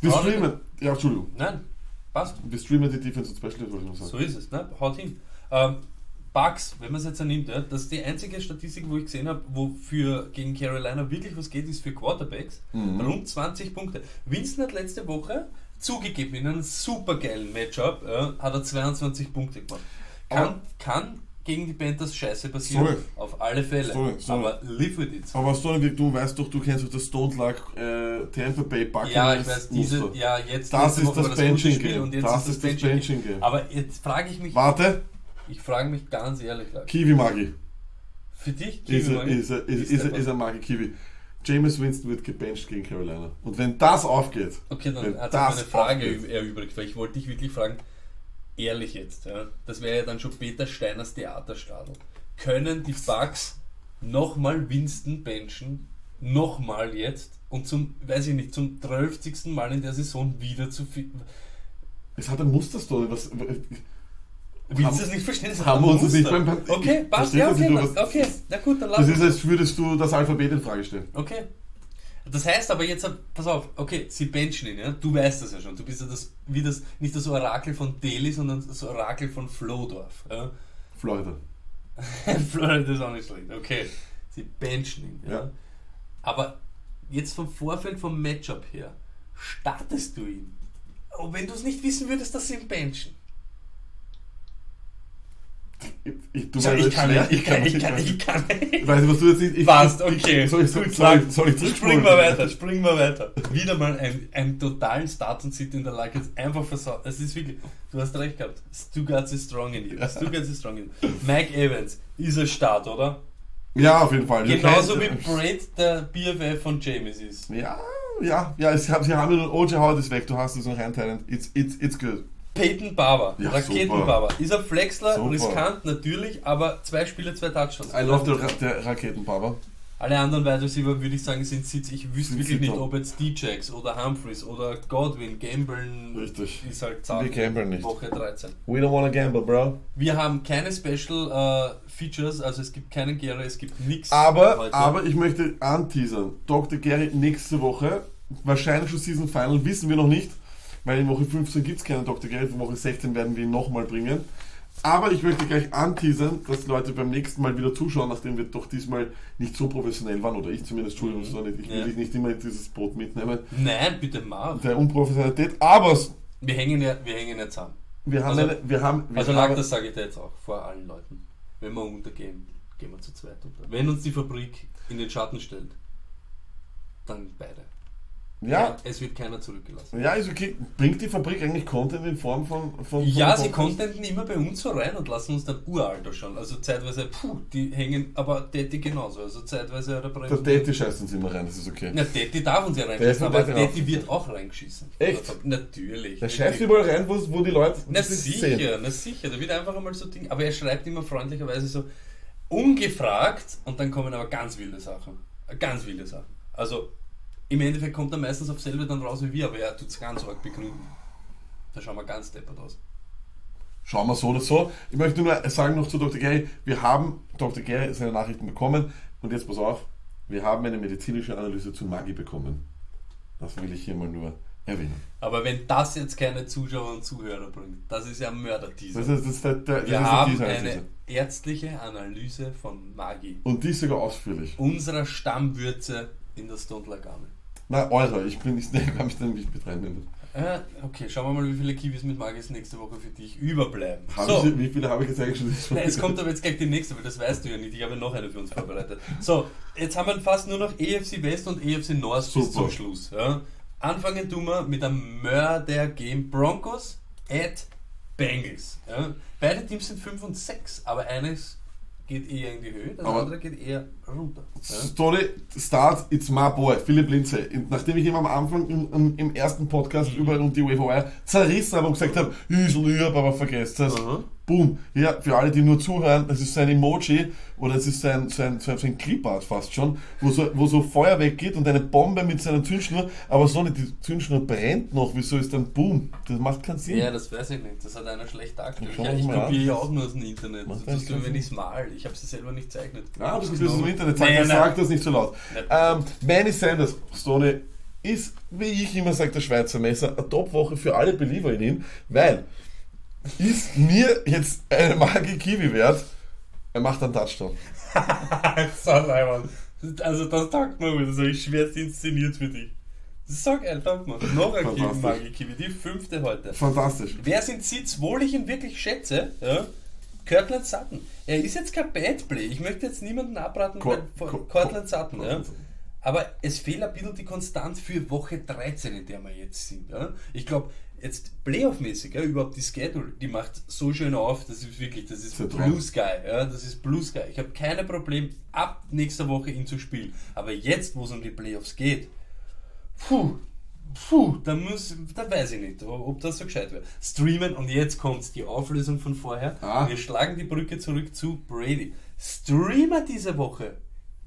Wir streamen, ja, Entschuldigung, Nein, passt. wir streamen die Defense und Special, sagen. So ist es, ne? haut hin. Ähm, Bugs, wenn man es jetzt annimmt, ja, das ist die einzige Statistik, wo ich gesehen habe, wofür gegen Carolina wirklich was geht, ist für Quarterbacks. Mhm. Rund 20 Punkte. Winston hat letzte Woche zugegeben, in einem supergeilen Matchup ja, hat er 22 Punkte gemacht. Kann, Aber- kann gegen die Panthers scheiße passieren, Sorry. auf alle Fälle. Sorry, sorry. Aber live with it. Aber Sonny, du weißt doch, du kennst doch das Stone Luck äh, Tampa Bay Buccaneers Ja, ich weiß, diese, Muster. ja, jetzt Das ist das gute Benching Game. jetzt Das ist das Benching Game. Aber jetzt frage ich mich, Warte, ich frage mich ganz ehrlich, Leute, Kiwi Magi. für dich, Ist Kiwi, er, ist er, ist, ist er, ist er Magi Kiwi. James Winston wird gebencht gegen Carolina. Und wenn das aufgeht, Okay, dann hat das sich meine Frage aufgeht. erübrigt, weil ich wollte dich wirklich fragen, ehrlich jetzt, ja, das wäre ja dann schon Peter Steiners Theaterstadel. Können die Bugs nochmal Winston benchen, nochmal jetzt und zum, weiß ich nicht, zum 12. Mal in der Saison wieder zu viel. es hat ein Musterstory. Was, Willst Haben- du das nicht verstehen? Das haben wir uns nicht beim- Okay, passt, ja, okay, was- okay, na gut, dann lass das ist, als würdest du das Alphabet in Frage stellen. Okay. Das heißt aber jetzt, pass auf, okay, sie benchen ihn, ja? Du weißt das ja schon. Du bist ja das, wie das, nicht das Orakel von Delhi, sondern das Orakel von Flodorf. Ja? Florida. Florida ist auch nicht schlecht. Okay, sie benchen ihn. Ja? Ja. Aber jetzt vom Vorfeld, vom Matchup her, startest du ihn. Und wenn du es nicht wissen würdest, dass sie ihn benchen. Ich, du So, ich, kann nicht, ich kann, ich kann, weiß ich kann nicht. Ich weiß nicht, was du jetzt nicht. Ich, Passt, okay. Soll ich, soll, soll, soll ich Springen wir weiter, springen wir weiter. Wieder mal ein, einen totalen Start und Sit in der Lage jetzt einfach versaut. Es ist wirklich, du hast recht gehabt. Stuttgart is strong in you. Stuttgart is strong in you. Mike Evans ist ein Start, oder? Ja, auf jeden Fall. Genauso wie Braid der BFF von James ist. Ja, ja, ja, sie haben nur OJ Howard ist weg, du hast es noch einteilen. It's, it's, it's good. Peyton Barber, Ja, Raketenbarber. Ist ein Flexler, Super. riskant natürlich, aber zwei Spiele, zwei Touchdowns. I love der, der Raketenbaba. Alle anderen Wide Receiver würde ich sagen sind Sitz. Ich wüsste Sind wirklich nicht, ob jetzt D-Jacks oder Humphreys oder Godwin, Gamblen Richtig. ist halt Wir zart. gamblen nicht. Woche 13. We don't wanna gamble, bro. Wir haben keine Special äh, Features, also es gibt keinen Gary, es gibt nichts. Aber, heute. aber ich möchte anteasern. Dr. Gary nächste Woche, wahrscheinlich schon Season Final, wissen wir noch nicht, weil in Woche 15 gibt es keinen Dr. Gary, in Woche 16 werden wir ihn nochmal bringen. Aber ich möchte gleich anteasern, dass Leute beim nächsten Mal wieder zuschauen, nachdem wir doch diesmal nicht so professionell waren, oder ich zumindest, Entschuldigung, Mhm. so nicht, ich will Ja. dich nicht immer in dieses Boot mitnehmen, Nein, bitte mach. der Unprofessionalität, aber Wir hängen ja, wir hängen ja zusammen. wir haben Also- eine, wir haben, wir Also lag, das sage ich dir jetzt auch vor allen Leuten. Wenn wir untergehen, gehen wir zu zweit unter. Wenn uns die Fabrik in den Schatten stellt, dann beide. Ja, Es wird keiner zurückgelassen. ja, ist okay. Bringt die Fabrik eigentlich Content in Form von, von Ja, von sie Podcast? contenten immer bei uns so rein und lassen uns dann uralter schauen. Also zeitweise, puh, die hängen, aber Detti genauso. Also zeitweise oder Der Daddy scheißt uns immer rein, das ist okay. Na, Detti darf uns ja reinschießen, aber Detti Detti wird auch reingeschissen. Echt? Natürlich. Der scheißt überall rein, wo, wo die Leute Na sicher, sehen. na sicher. Da wird einfach einmal so Ding. Aber er schreibt immer freundlicherweise so ungefragt und dann kommen aber ganz wilde Sachen. Ganz wilde Sachen. Also im Endeffekt kommt er meistens auf selber dann raus wie wir, aber er tut es ganz arg begründen. Da schauen wir ganz deppert aus. Schauen wir so oder so. Ich möchte nur sagen noch zu Dr. Gary, wir haben Dr. Gary seine Nachrichten bekommen und jetzt pass auf, wir haben eine medizinische Analyse zu Magi bekommen. Das will ich hier mal nur erwähnen. Aber wenn das jetzt keine Zuschauer und Zuhörer bringt, das ist ja ein Mörder-Teaser. Das ist, das ist der, der, Wir haben dieser eine ärztliche Analyse von Magi, Und die ist sogar ausführlich. unserer Stammwürze in der Stondler-Gamme. Na, eure, ich bin nicht, ich kann mich da nicht mit reinnehmen. Äh, okay, schauen wir mal, wie viele Kiwis mit Magis nächste Woche für dich überbleiben. So, Sie, wie viele habe ich jetzt eigentlich schon? Nein, es kommt aber jetzt gleich die nächste, weil das weißt du ja nicht. Ich habe noch eine für uns vorbereitet. So, jetzt haben wir fast nur noch EFC West und EFC North bis Super. zum Schluss. Ja. Anfangen tun wir mit einem Mörder-Game Broncos at Bengals. Ja. Beide Teams sind 5 und 6, aber eines geht eher in die Höhe, das Aber- andere geht eher runter. Story, Start, it's my boy, Philipp. Und nachdem ich ihm am Anfang im, im, im ersten Podcast Mhm. über und die Wave zerrissen habe und gesagt habe, ich lieb, aber vergesst es. Aha. Boom. Ja, für alle, die nur zuhören, das ist so ein Emoji oder es ist so ein, so ein, so ein, so ein Clipart fast schon, wo so, wo so Feuer weggeht und eine Bombe mit seiner Zündschnur, aber so nicht, die Zündschnur brennt noch, wieso ist dann Boom? Das macht keinen Sinn. Ja, das weiß ich nicht. Das hat einer schlecht dargestellt. Ja, das ich kopiere ja auch nur aus dem Internet. Das ist wenn Sinn. ich es mal. Ich habe es selber nicht gezeichnet. Ah, du Hab's bist aus dem. Internet. Nein, Sag, nein, sag das nicht so laut. Nein. Ähm, Manny Sanders, Stone, ist, wie ich immer sage, der Schweizer Messer, eine Top-Woche für alle Believer in ihm, weil ist mir jetzt eine Magie Kiwi wert, er macht einen Touchdown. Also das taugt mir, das habe ich schwerst inszeniert für dich. Sag ein, taugt mir. Noch ein Kiwi. Magi Kiwi, die fünfte heute. Fantastisch. Wer sind Sie, wohl ich ihn wirklich schätze? Ja? Kirtland Sutton. Er ist jetzt kein Bad Play. Ich möchte jetzt niemanden abraten Cor- bei Cortland Sutton. Ja? Cortland. Aber es fehlt ein bisschen die Konstanz für Woche 13, in der wir jetzt sind. Ja? Ich glaube, jetzt Playoff-mäßig, ja, überhaupt die Schedule, die macht so schön auf, das ist wirklich, das ist Traum. Blue Sky. Ja? Das ist Blue Sky. Ich habe keine Probleme, ab nächster Woche ihn zu spielen. Aber jetzt, wo es um die Playoffs geht, puh, puh, da muss, da weiß ich nicht, ob das so gescheit wäre. Streamen und jetzt kommt die Auflösung von vorher. Ah. Wir schlagen die Brücke zurück zu Brady. Streamer diese Woche.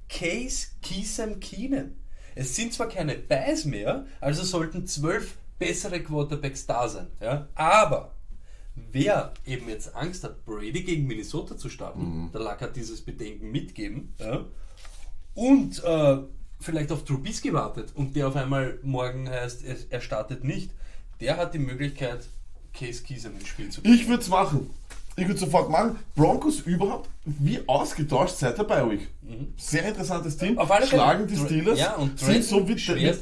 Case Keesam Keenan. Es sind zwar keine Buys mehr, also sollten zwölf bessere Quarterbacks da sein. Ja? Aber wer eben jetzt Angst hat, Brady gegen Minnesota zu starten, der Lack hat dieses Bedenken mitgeben, ja? und äh, vielleicht auf Trubisky wartet und der auf einmal morgen heißt, er, er startet nicht, der hat die Möglichkeit, Case Keesam ins Spiel zu bringen. Ich würde es machen. Ich würde sofort machen. Broncos überhaupt wie ausgetauscht seit der Bye Week. Sehr interessantes Team. Mhm. Auf alle Fälle. Schlagen die Steelers. ja, und sind so wie,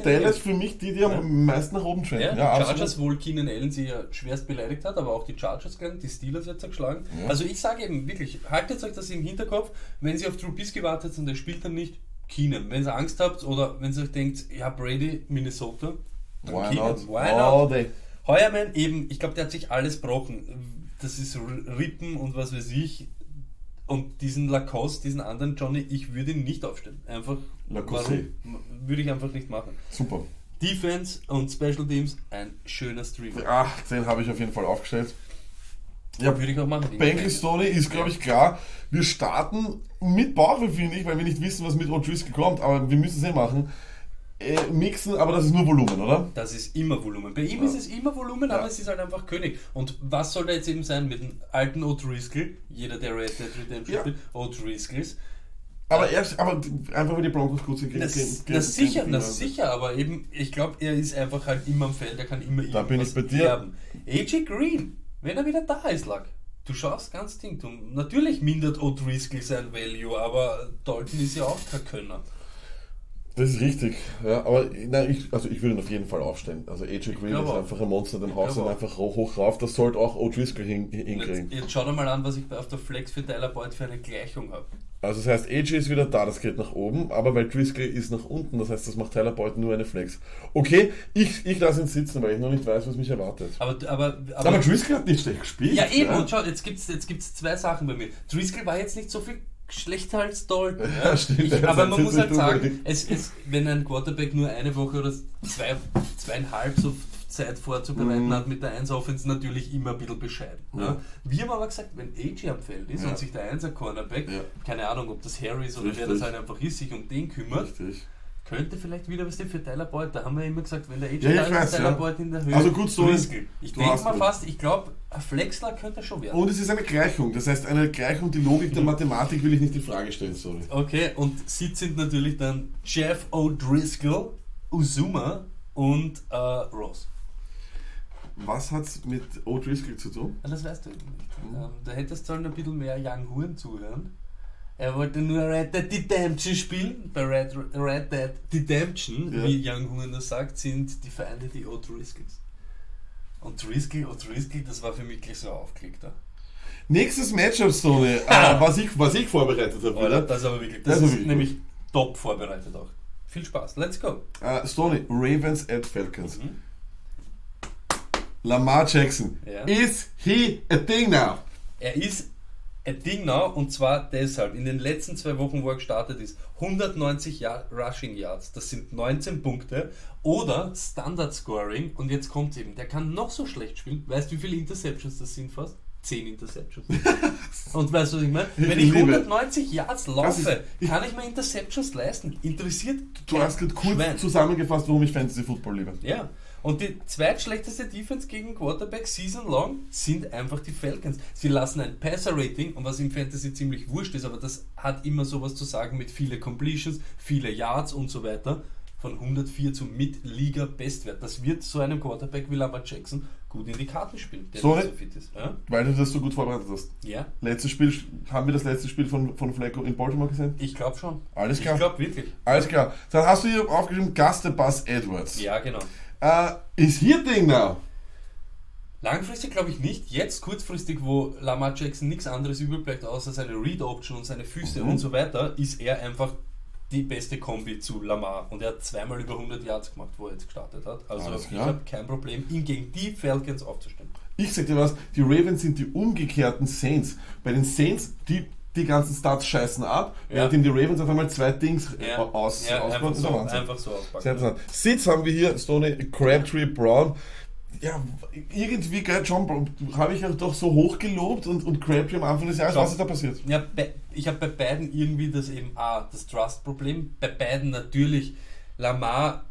Dallas für mich die, die am meisten nach oben trenden. Ja, die Ja, Chargers, absolut. wohl Keenan Allen sie ja schwerst beleidigt hat, aber auch die Chargers gegangen, die Steelers jetzt geschlagen. Also ich sage eben wirklich, haltet euch das im Hinterkopf, wenn ihr auf Trubisky wartet und der spielt dann nicht, Keenan. Wenn ihr Angst habt oder wenn ihr euch denkt, ja Brady, Minnesota, dann Why Keenan. not? Why not? Heuermann eben, ich glaube, der hat sich alles gebrochen. Das ist Rippen und was weiß ich. Und diesen Lacoste, diesen anderen Johnny, ich würde ihn nicht aufstellen. Einfach, Lacoste. warum? würde ich einfach nicht machen. Super. Defense und Special Teams, ein schöner Stream. Ach, den habe ich auf jeden Fall aufgestellt. Ja, Würde ich auch machen. Bengals Tony ist, glaube ich, klar. Wir starten mit Bauchweh, finde ich, weil wir nicht wissen, was mit O'Driscoll kommt, aber wir müssen es eh machen. Äh, mixen, aber das ist nur Volumen, oder? Das ist immer Volumen. Bei ihm Ja. ist es immer Volumen, Ja. aber es ist halt einfach König. Und was soll da jetzt eben sein mit dem alten O'Driscoll? Jeder, der Red Dead Redemption Ja. spielt, O'Driscolls. Aber erst, aber einfach weil die Broncos sind. Na, gegen- gegen- na gegen- sicher, gegen- na sicher, aber eben, ich glaube, er ist einfach halt immer am Feld, er kann immer Da bin ich bei dir. erben. AJ Green, wenn er wieder da ist, Lack. Du schaust ganz Ding. Du, natürlich mindert O'Driscoll sein Value, aber Dalton ist ja auch kein Könner. Das ist richtig, ja, aber nein, ich, also ich würde ihn auf jeden Fall aufstellen. Also AJ Green ist einfach ein Monster, den haust du glaube einfach hoch, hoch rauf. Das sollte auch O'Driscoll hin, Und Jetzt, hinkriegen. jetzt schau dir mal an, was ich auf der Flex für Tyler Boyd für eine Gleichung habe. Also das heißt, AJ ist wieder da, das geht nach oben, aber weil Driscoll ist nach unten, das heißt, das macht Tyler Boyd nur eine Flex. Okay, ich, ich lasse ihn sitzen, weil ich noch nicht weiß, was mich erwartet. Aber, aber, aber, Aber Driscoll hat nicht schlecht gespielt. ja, eben, und schau, jetzt gibt es jetzt gibt's zwei Sachen bei mir. Driscoll war jetzt nicht so viel schlechter als Dalton. Ja, stimmt, Ich, er aber man muss halt sagen, es, es, wenn ein Quarterback nur eine Woche oder zwei, zweieinhalb so Zeit vorzubereiten Mhm. hat mit der 1 Offense natürlich immer ein bisschen bescheiden. Ja. Ja. Wir haben aber gesagt, wenn AJ am Feld ist Ja. und sich der 1er Cornerback, keine Ahnung, ob das Harry ist oder wer Richtig. das halt einfach ist, sich um den kümmert, Richtig. Könnte vielleicht wieder was denn für Tyler Boyd. Da haben wir immer gesagt, wenn der AJ Ja, ist, weiß, ist Tyler ja. Boyd in der Höhe. Also gut, so Driscoll. Ich denke mal fast, ich glaube, ein Flexler könnte schon werden. Und es ist eine Gleichung, das heißt, eine Gleichung, die Logik der Mathematik will ich nicht in Frage stellen, sorry. Okay, und Sitz sind natürlich dann Jeff O'Driscoll, Uzuma und äh, Ross. Was hat es mit O'Driscoll zu tun? Ja, Das weißt du eben nicht. Mhm. Ähm, da hättest du halt ein bisschen mehr Young Huren zuhören. Er wollte nur Red Dead Redemption spielen. Bei Red, Red Dead Redemption, Ja. wie Young das sagt, sind die Feinde die O'Driscolls. Und Driscoll, O'Driscoll, das war für mich gleich so aufgelegt. Nächstes Matchup, Sony, äh, was, ich, was ich vorbereitet habe. Oder? Das ist aber wirklich, Das das, ist ist nämlich top vorbereitet auch. Viel Spaß, let's go. Äh, Stoney, Ravens at Falcons. Mhm. Lamar Jackson. Ja. Is he a thing now? Er ist ein Ding now und zwar deshalb, in den letzten zwei Wochen, wo er gestartet ist, 190 Jahr Rushing Yards, das sind 19 Punkte oder Standard Scoring und jetzt kommt eben, der kann noch so schlecht spielen, weißt du wie viele Interceptions das sind fast? 10 Interceptions. Und weißt du, was ich meine? Wenn ich liebe- 190 Yards laufe, kann ich mir Interceptions leisten. Interessiert Du hast gerade kurz Schwein. zusammengefasst, warum ich Fantasy Football liebe. Ja. Und die zweitschlechteste Defense gegen Quarterback season long sind einfach die Falcons. Sie lassen ein Passer-Rating, und was im Fantasy ziemlich wurscht ist, aber das hat immer sowas zu sagen mit viele Completions, viele Yards und so weiter, von 104 zum Mid-Liga-Bestwert. Das wird so einem Quarterback wie Lamar Jackson gut in die Karten spielen, der So nicht ne- so fit ist. Ja? Weil du das so gut vorbereitet hast. ja, Letztes Spiel, haben wir das letzte Spiel von, von Flecko in Baltimore gesehen? ich glaube schon. Alles Ich klar. glaube wirklich. Alles klar. Dann hast du hier aufgeschrieben, Gaste Buzz Edwards. Ja, genau. Uh, is he a thing now? Langfristig glaube ich nicht. Jetzt kurzfristig, wo Lamar Jackson nichts anderes übrig bleibt, außer seine Read-Option und seine Füße Mhm. und so weiter, ist er einfach die beste Kombi zu Lamar. Und er hat zweimal über 100 Yards gemacht, wo er jetzt gestartet hat. Also ich habe kein Problem, ihn gegen die Falcons aufzustellen. Ich sag dir was, die Ravens sind die umgekehrten Saints. Bei den Saints, die, die ganzen Stats scheißen ab, Ja. während die Ravens auf einmal zwei Dings äh, aus, ja ausbauen. einfach, so, Wahnsinn. einfach so auspacken. Sehr interessant. Sitz haben wir hier, Stoney, Crabtree, Brown. Ja, irgendwie, gell, John Brown, habe ich ja doch so hoch gelobt und, und Crabtree am Anfang des Jahres, Schau. was ist da passiert? Ja, bei, ich habe bei beiden irgendwie das eben A, das Trust-Problem. Bei beiden natürlich Lamar.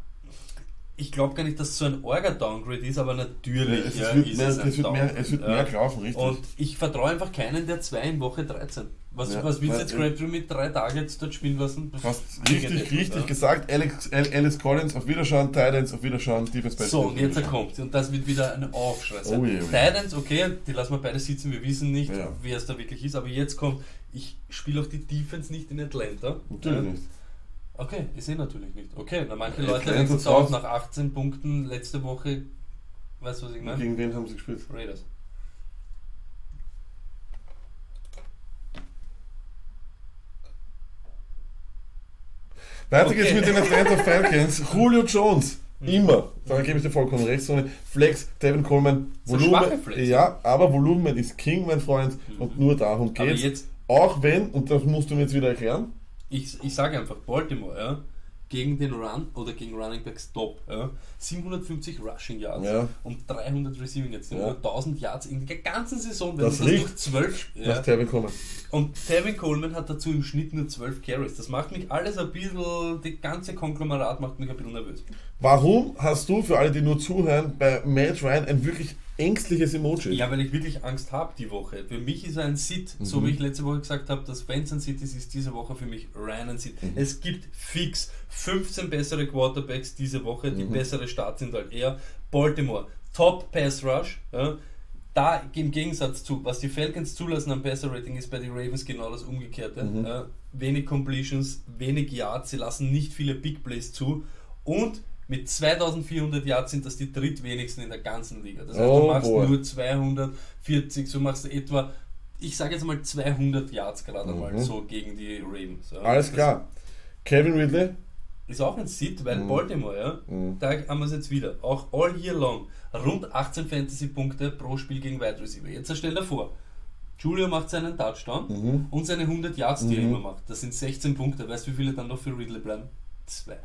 Ich glaube gar nicht, dass es so ein Orga-Downgrade ist, aber natürlich es, ja, wird ist mehr, es ein es wird mehr, es wird Downgrade. mehr laufen, richtig. Und ich vertraue einfach keinen der zwei in Woche 13. Was, Ja, was willst du jetzt Crabtree mit drei Targets dort spielen lassen? Hast richtig, richtig ja. gesagt. Alex, Al- Alice Collins, auf Wiederschauen, Titans, auf Wiederschauen, Defense Best. So, und jetzt er kommt. Und das wird wieder ein Aufschrei sein. Oh je, oh. Titans, okay, die lassen wir beide sitzen, wir wissen nicht, Ja. wer es da wirklich ist. Aber jetzt kommt, ich spiele auch die Defense nicht in Atlanta. Natürlich Ja. nicht. Okay, ich sehe natürlich nicht. Okay, na manche Leute denken es auch nach 18 Punkten letzte Woche. Weißt du, was ich meine? Gegen wen haben sie gespielt? Raiders. Weiter geht's mit den Atlanta Falcons. Julio Jones. Immer. Da gebe ich dir vollkommen recht. So eine Flex, Devin Coleman, Volumen. Flex. Ja, aber Volumen ist King, mein Freund. Und nur darum Aber geht's. jetzt, Auch wenn, und das musst du mir jetzt wieder erklären, ich, ich sage einfach, Baltimore, ja, gegen den Run oder gegen Running Backs top, ja, 750 Rushing Yards Ja. und 300 Receiving Yards, Ja. ja. 1000 Yards in der ganzen Saison, wenn Das das durch 12 nach ja. Devin Coleman. Und Tevin Coleman hat dazu im Schnitt nur 12 Carries. Das macht mich alles ein bisschen, die ganze Konglomerat macht mich ein bisschen nervös. Warum hast du, für alle, die nur zuhören, bei Matt Ryan ein wirklich ängstliches Emoji? Ja, weil ich wirklich Angst habe die Woche. Für mich ist ein Sit, Mhm. so wie ich letzte Woche gesagt habe, dass Benz ein Sit ist, ist diese Woche für mich Ryan ein Sit. Mhm. Es gibt fix 15 bessere Quarterbacks diese Woche, Mhm. die bessere Start sind halt eher. Baltimore, Top Pass Rush. Ja. Da im Gegensatz zu, was die Falcons zulassen am Passer Rating, ist bei den Ravens genau das Umgekehrte. Mhm. Ja. Wenig Completions, wenig Yards, sie lassen nicht viele Big Plays zu und mit 2400 Yards sind das die drittwenigsten in der ganzen Liga. Das heißt, Oh du machst boy. nur 240, so machst du etwa, ich sage jetzt mal 200 Yards gerade mal Mhm. so gegen die Ravens. Ja. Alles klar. Kevin Ridley? Ist auch ein Sit, weil Mhm. Baltimore, ja, Mhm. da haben wir es jetzt wieder. Auch all year long. Rund 18 Fantasy-Punkte pro Spiel gegen Wide Receiver. Jetzt stell dir vor, Julio macht seinen Touchdown Mhm. und seine 100 Yards, die er Mhm. immer macht. Das sind 16 Punkte. Weißt du, wie viele dann noch für Ridley bleiben? Zwei.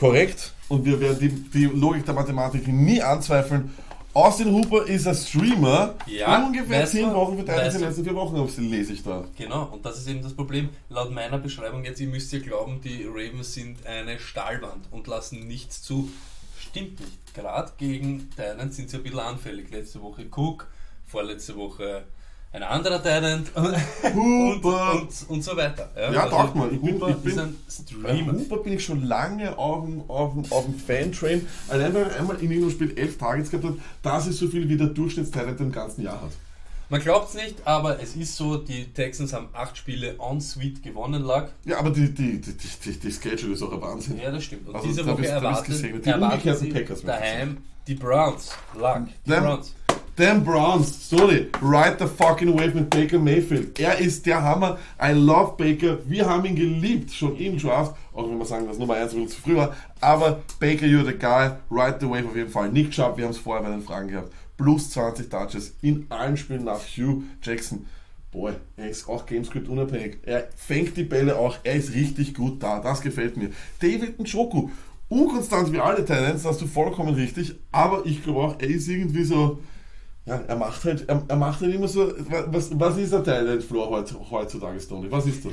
Korrekt. Und wir werden die, die Logik der Mathematik nie anzweifeln. Austin Hooper ist ein Streamer. Ja, Ungefähr weißt 10 du- Wochen verteilt in den letzten vier Wochen, lese ich da. Genau, und das ist eben das Problem. Laut meiner Beschreibung jetzt, ihr müsst ja glauben, die Ravens sind eine Stahlwand und lassen nichts zu. Stimmt nicht. Gerade gegen Thailand sind sie ein bisschen anfällig. Letzte Woche Cook, vorletzte Woche ein anderer Thailand und, Hooper. und, und so weiter. Ja, taugt mal. Ich bin- Hooper ich bin- ein Bei Streamer. Hooper bin ich schon lange auf dem, auf dem, auf dem Fan-Train. Allein weil er einmal in jedem Spiel 11 Targets gehabt hat, das ist so viel wie der Durchschnittstalent im ganzen Jahr hat. Man glaubt es nicht, aber es ist so, die Texans haben acht Spiele en suite gewonnen lag. Ja, aber die, die, die, die, die Schedule ist auch ein Wahnsinn. Ja, das stimmt. Und Also diese Woche bist- erwarten umgekehrten sie daheim die Browns. Luck. Die Browns. Dan Browns, sorry, ride the fucking wave mit Baker Mayfield. Er ist der Hammer. I love Baker. Wir haben ihn geliebt, schon im Draft. Auch wenn wir sagen, dass Nummer 1 ein bisschen zu früh war. Aber Baker, you're the guy. Ride the wave auf jeden Fall. Nick Chubb, wir haben es vorher bei den Fragen gehabt. Plus 20 Touches in allen Spielen nach Hugh Jackson. Boy, er ist auch Gamescript unabhängig. Er fängt die Bälle auch. Er ist richtig gut da. Das gefällt mir. David Njoku. Unkonstant wie alle Talents, hast du vollkommen richtig. Aber ich glaube auch, er ist irgendwie so Ja, er macht halt, er, er macht halt immer so, was, was ist der Teil Floor heutzutage, Tony? Was ist das?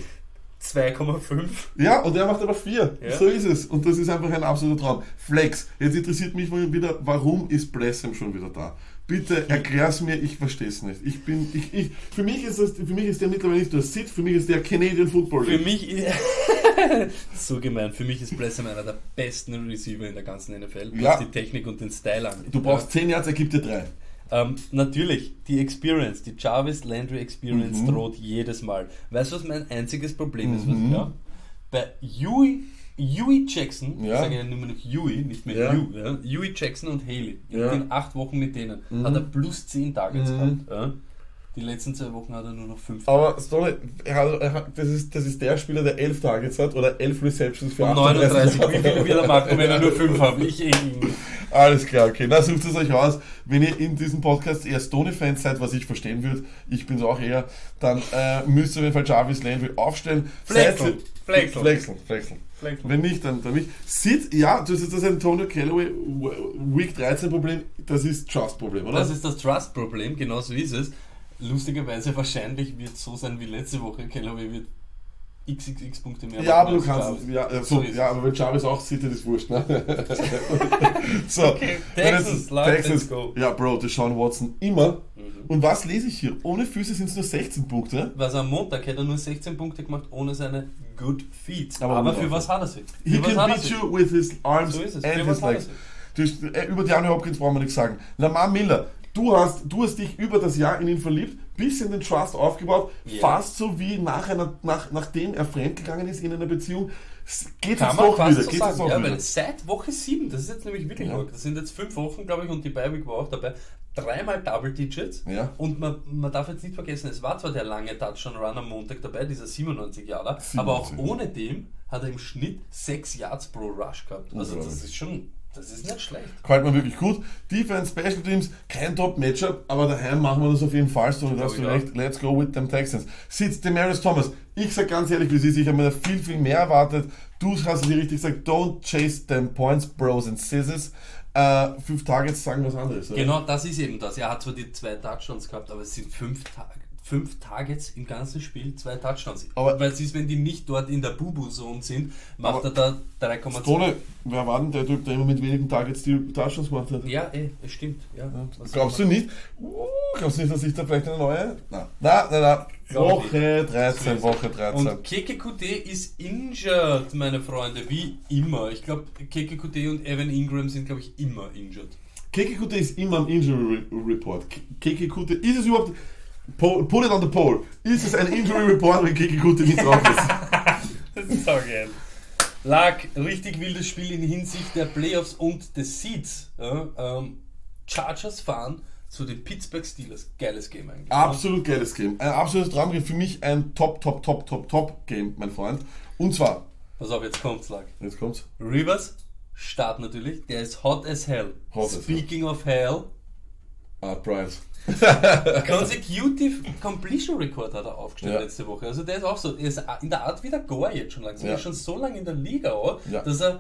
2,5. Ja, und er macht aber 4. Ja. So ist es. Und das ist einfach ein absoluter Traum. Flex, jetzt interessiert mich mal wieder, warum ist Blessem schon wieder da? Bitte erklär's mir, ich verstehe es nicht. Ich bin, ich, ich, für mich ist das, für mich ist der mittlerweile nicht der Sid, für mich ist der Canadian Football Für League. mich ist. so gemein. Für mich ist Blessem einer der besten Receiver in der ganzen NFL, was Ja. die Technik und den Style angeht. Du brauchst 10 Yards, er gibt dir 3. Ähm, natürlich, die Experience, die Jarvis Landry Experience Mhm. droht jedes Mal. Weißt du, was mein einziges Problem ist? Mhm. Was, ja? Bei Huey, Huey Jackson, Ja. ich sage ja nur noch Huey, nicht mehr Ja. Hugh, ja? Huey Jackson und Haley, Ja. in acht Wochen mit denen, Mhm. hat er plus 10 Targets Mhm. gehabt. Die letzten zwei Wochen hat er nur noch 5 Aber er er hat, das, ist, das ist der Spieler, der 11 Targets hat oder 11 Receptions für Und 38 39, wie viel wird er machen, wenn er nur 5 hat? Ich eh. Alles klar, okay. Na, sucht es euch aus. Wenn ihr in diesem Podcast eher Stone-Fans seid, was ich verstehen würde, ich bin es auch eher, dann äh, müsst ihr auf jeden Fall Jarvis Landry aufstellen. Flexeln. Flexeln. Flexeln, flexeln. Flexeln. Wenn nicht, dann, dann nicht. Sid, ja, das ist das Antonio Callaway Week 13 Problem, das ist Trust-Problem, oder? Das ist das Trust-Problem, genau so ist es. Lustigerweise wahrscheinlich wird es so sein wie letzte Woche. Callaway wird xxx Punkte mehr ja, aber du kannst, Jarvis. ja, So ja, aber wenn Jarvis auch sieht, dann ist wurscht, ne? so, Okay, Texans, let's go. ja, Bro, Deshaun Watson immer. Mhm. Und was lese ich hier? Ohne Füße sind es nur 16 Punkte. Was am Montag hätte er nur 16 Punkte gemacht ohne seine Good Feet. Aber Aber, für was hat er sie? He Für was can hat er beat you with his arms So ist es. and his legs. äh, über Diano Hopkins brauchen wir nichts sagen. Lamar Miller, du hast, du hast dich über das Jahr in ihn verliebt, bisschen den Trust aufgebaut, Ja. fast so wie nach einer, nach, nachdem er fremdgegangen ist in einer Beziehung. Es Geht Kann man doch wieder, so geht jetzt sagen. doch Ja, wieder. weil seit Woche 7, das ist jetzt nämlich wirklich Ja. arg, das sind jetzt 5 Wochen, glaube ich, und die Bi-Week war auch dabei, dreimal Double Digits. Ja. Und man, man darf jetzt nicht vergessen, es war zwar der lange Touchdown-Run am Montag dabei, dieser 97 Jahre, aber auch 97. ohne dem hat er im Schnitt 6 Yards pro Rush gehabt. Also das ist schon, das ist nicht schlecht. Gefällt mir wirklich gut. Defense, Special Teams, kein Top-Matchup, aber daheim machen wir das auf jeden Fall so. Da hast du recht. Let's go with them Texans. Sitzt Demaris Thomas. Ich sag ganz ehrlich, wie es ist, ich habe mir da viel, viel mehr erwartet. Du hast es richtig gesagt, don't chase them points, bros and scissors. Äh, fünf Targets sagen was anderes. oder? Genau, das ist eben das. Er hat zwar die zwei Touchdowns gehabt, aber es sind fünf, Ta fünf Targets im ganzen Spiel, zwei Touchdowns. Aber- Weil es ist, wenn die nicht dort in der Bubu-Zone sind, macht er da 3,2. Stone, wer war denn der Typ, der immer mit wenigen Targets die Touchdowns gemacht hat? Ja, eh, es stimmt. Ja. Was Glaubst du nicht? Uh, glaubst du nicht, dass ich da vielleicht eine neue? Nein, nein, nein. nein. Woche So 13, ist Woche es. 13. Und KKQT ist injured, meine Freunde, wie immer. Ich glaube, KKQT und Evan Ingram sind, glaube ich, immer injured. KKQT ist immer am Injury Re- Report. KKQT, ist es überhaupt. Po- Put it on the poll. Ist es ein Injury Report, wenn KKQT nicht drauf ist? Das ist so geil. Lag richtig wildes Spiel in Hinsicht der Playoffs und des Seeds. Ja, ähm, Chargers fahren zu den Pittsburgh Steelers. Geiles Game eigentlich. Absolut geiles Game. Ein absolutes Traumgame. Für mich ein Top, Top, Top, Top, Top Game, mein Freund. Und zwar, Pass auf, jetzt kommt's, Lag. jetzt kommt's. Rivers, Start natürlich. Der ist hot as hell. Hot as hell. Speaking of hell, Ah, Bryant. Consecutive Completion Record hat er aufgestellt Ja. letzte Woche. Also der ist auch so, er ist in der Art wie der Gore jetzt schon langsam. Ja. Er ist schon so lange in der Liga, auch, Ja. dass er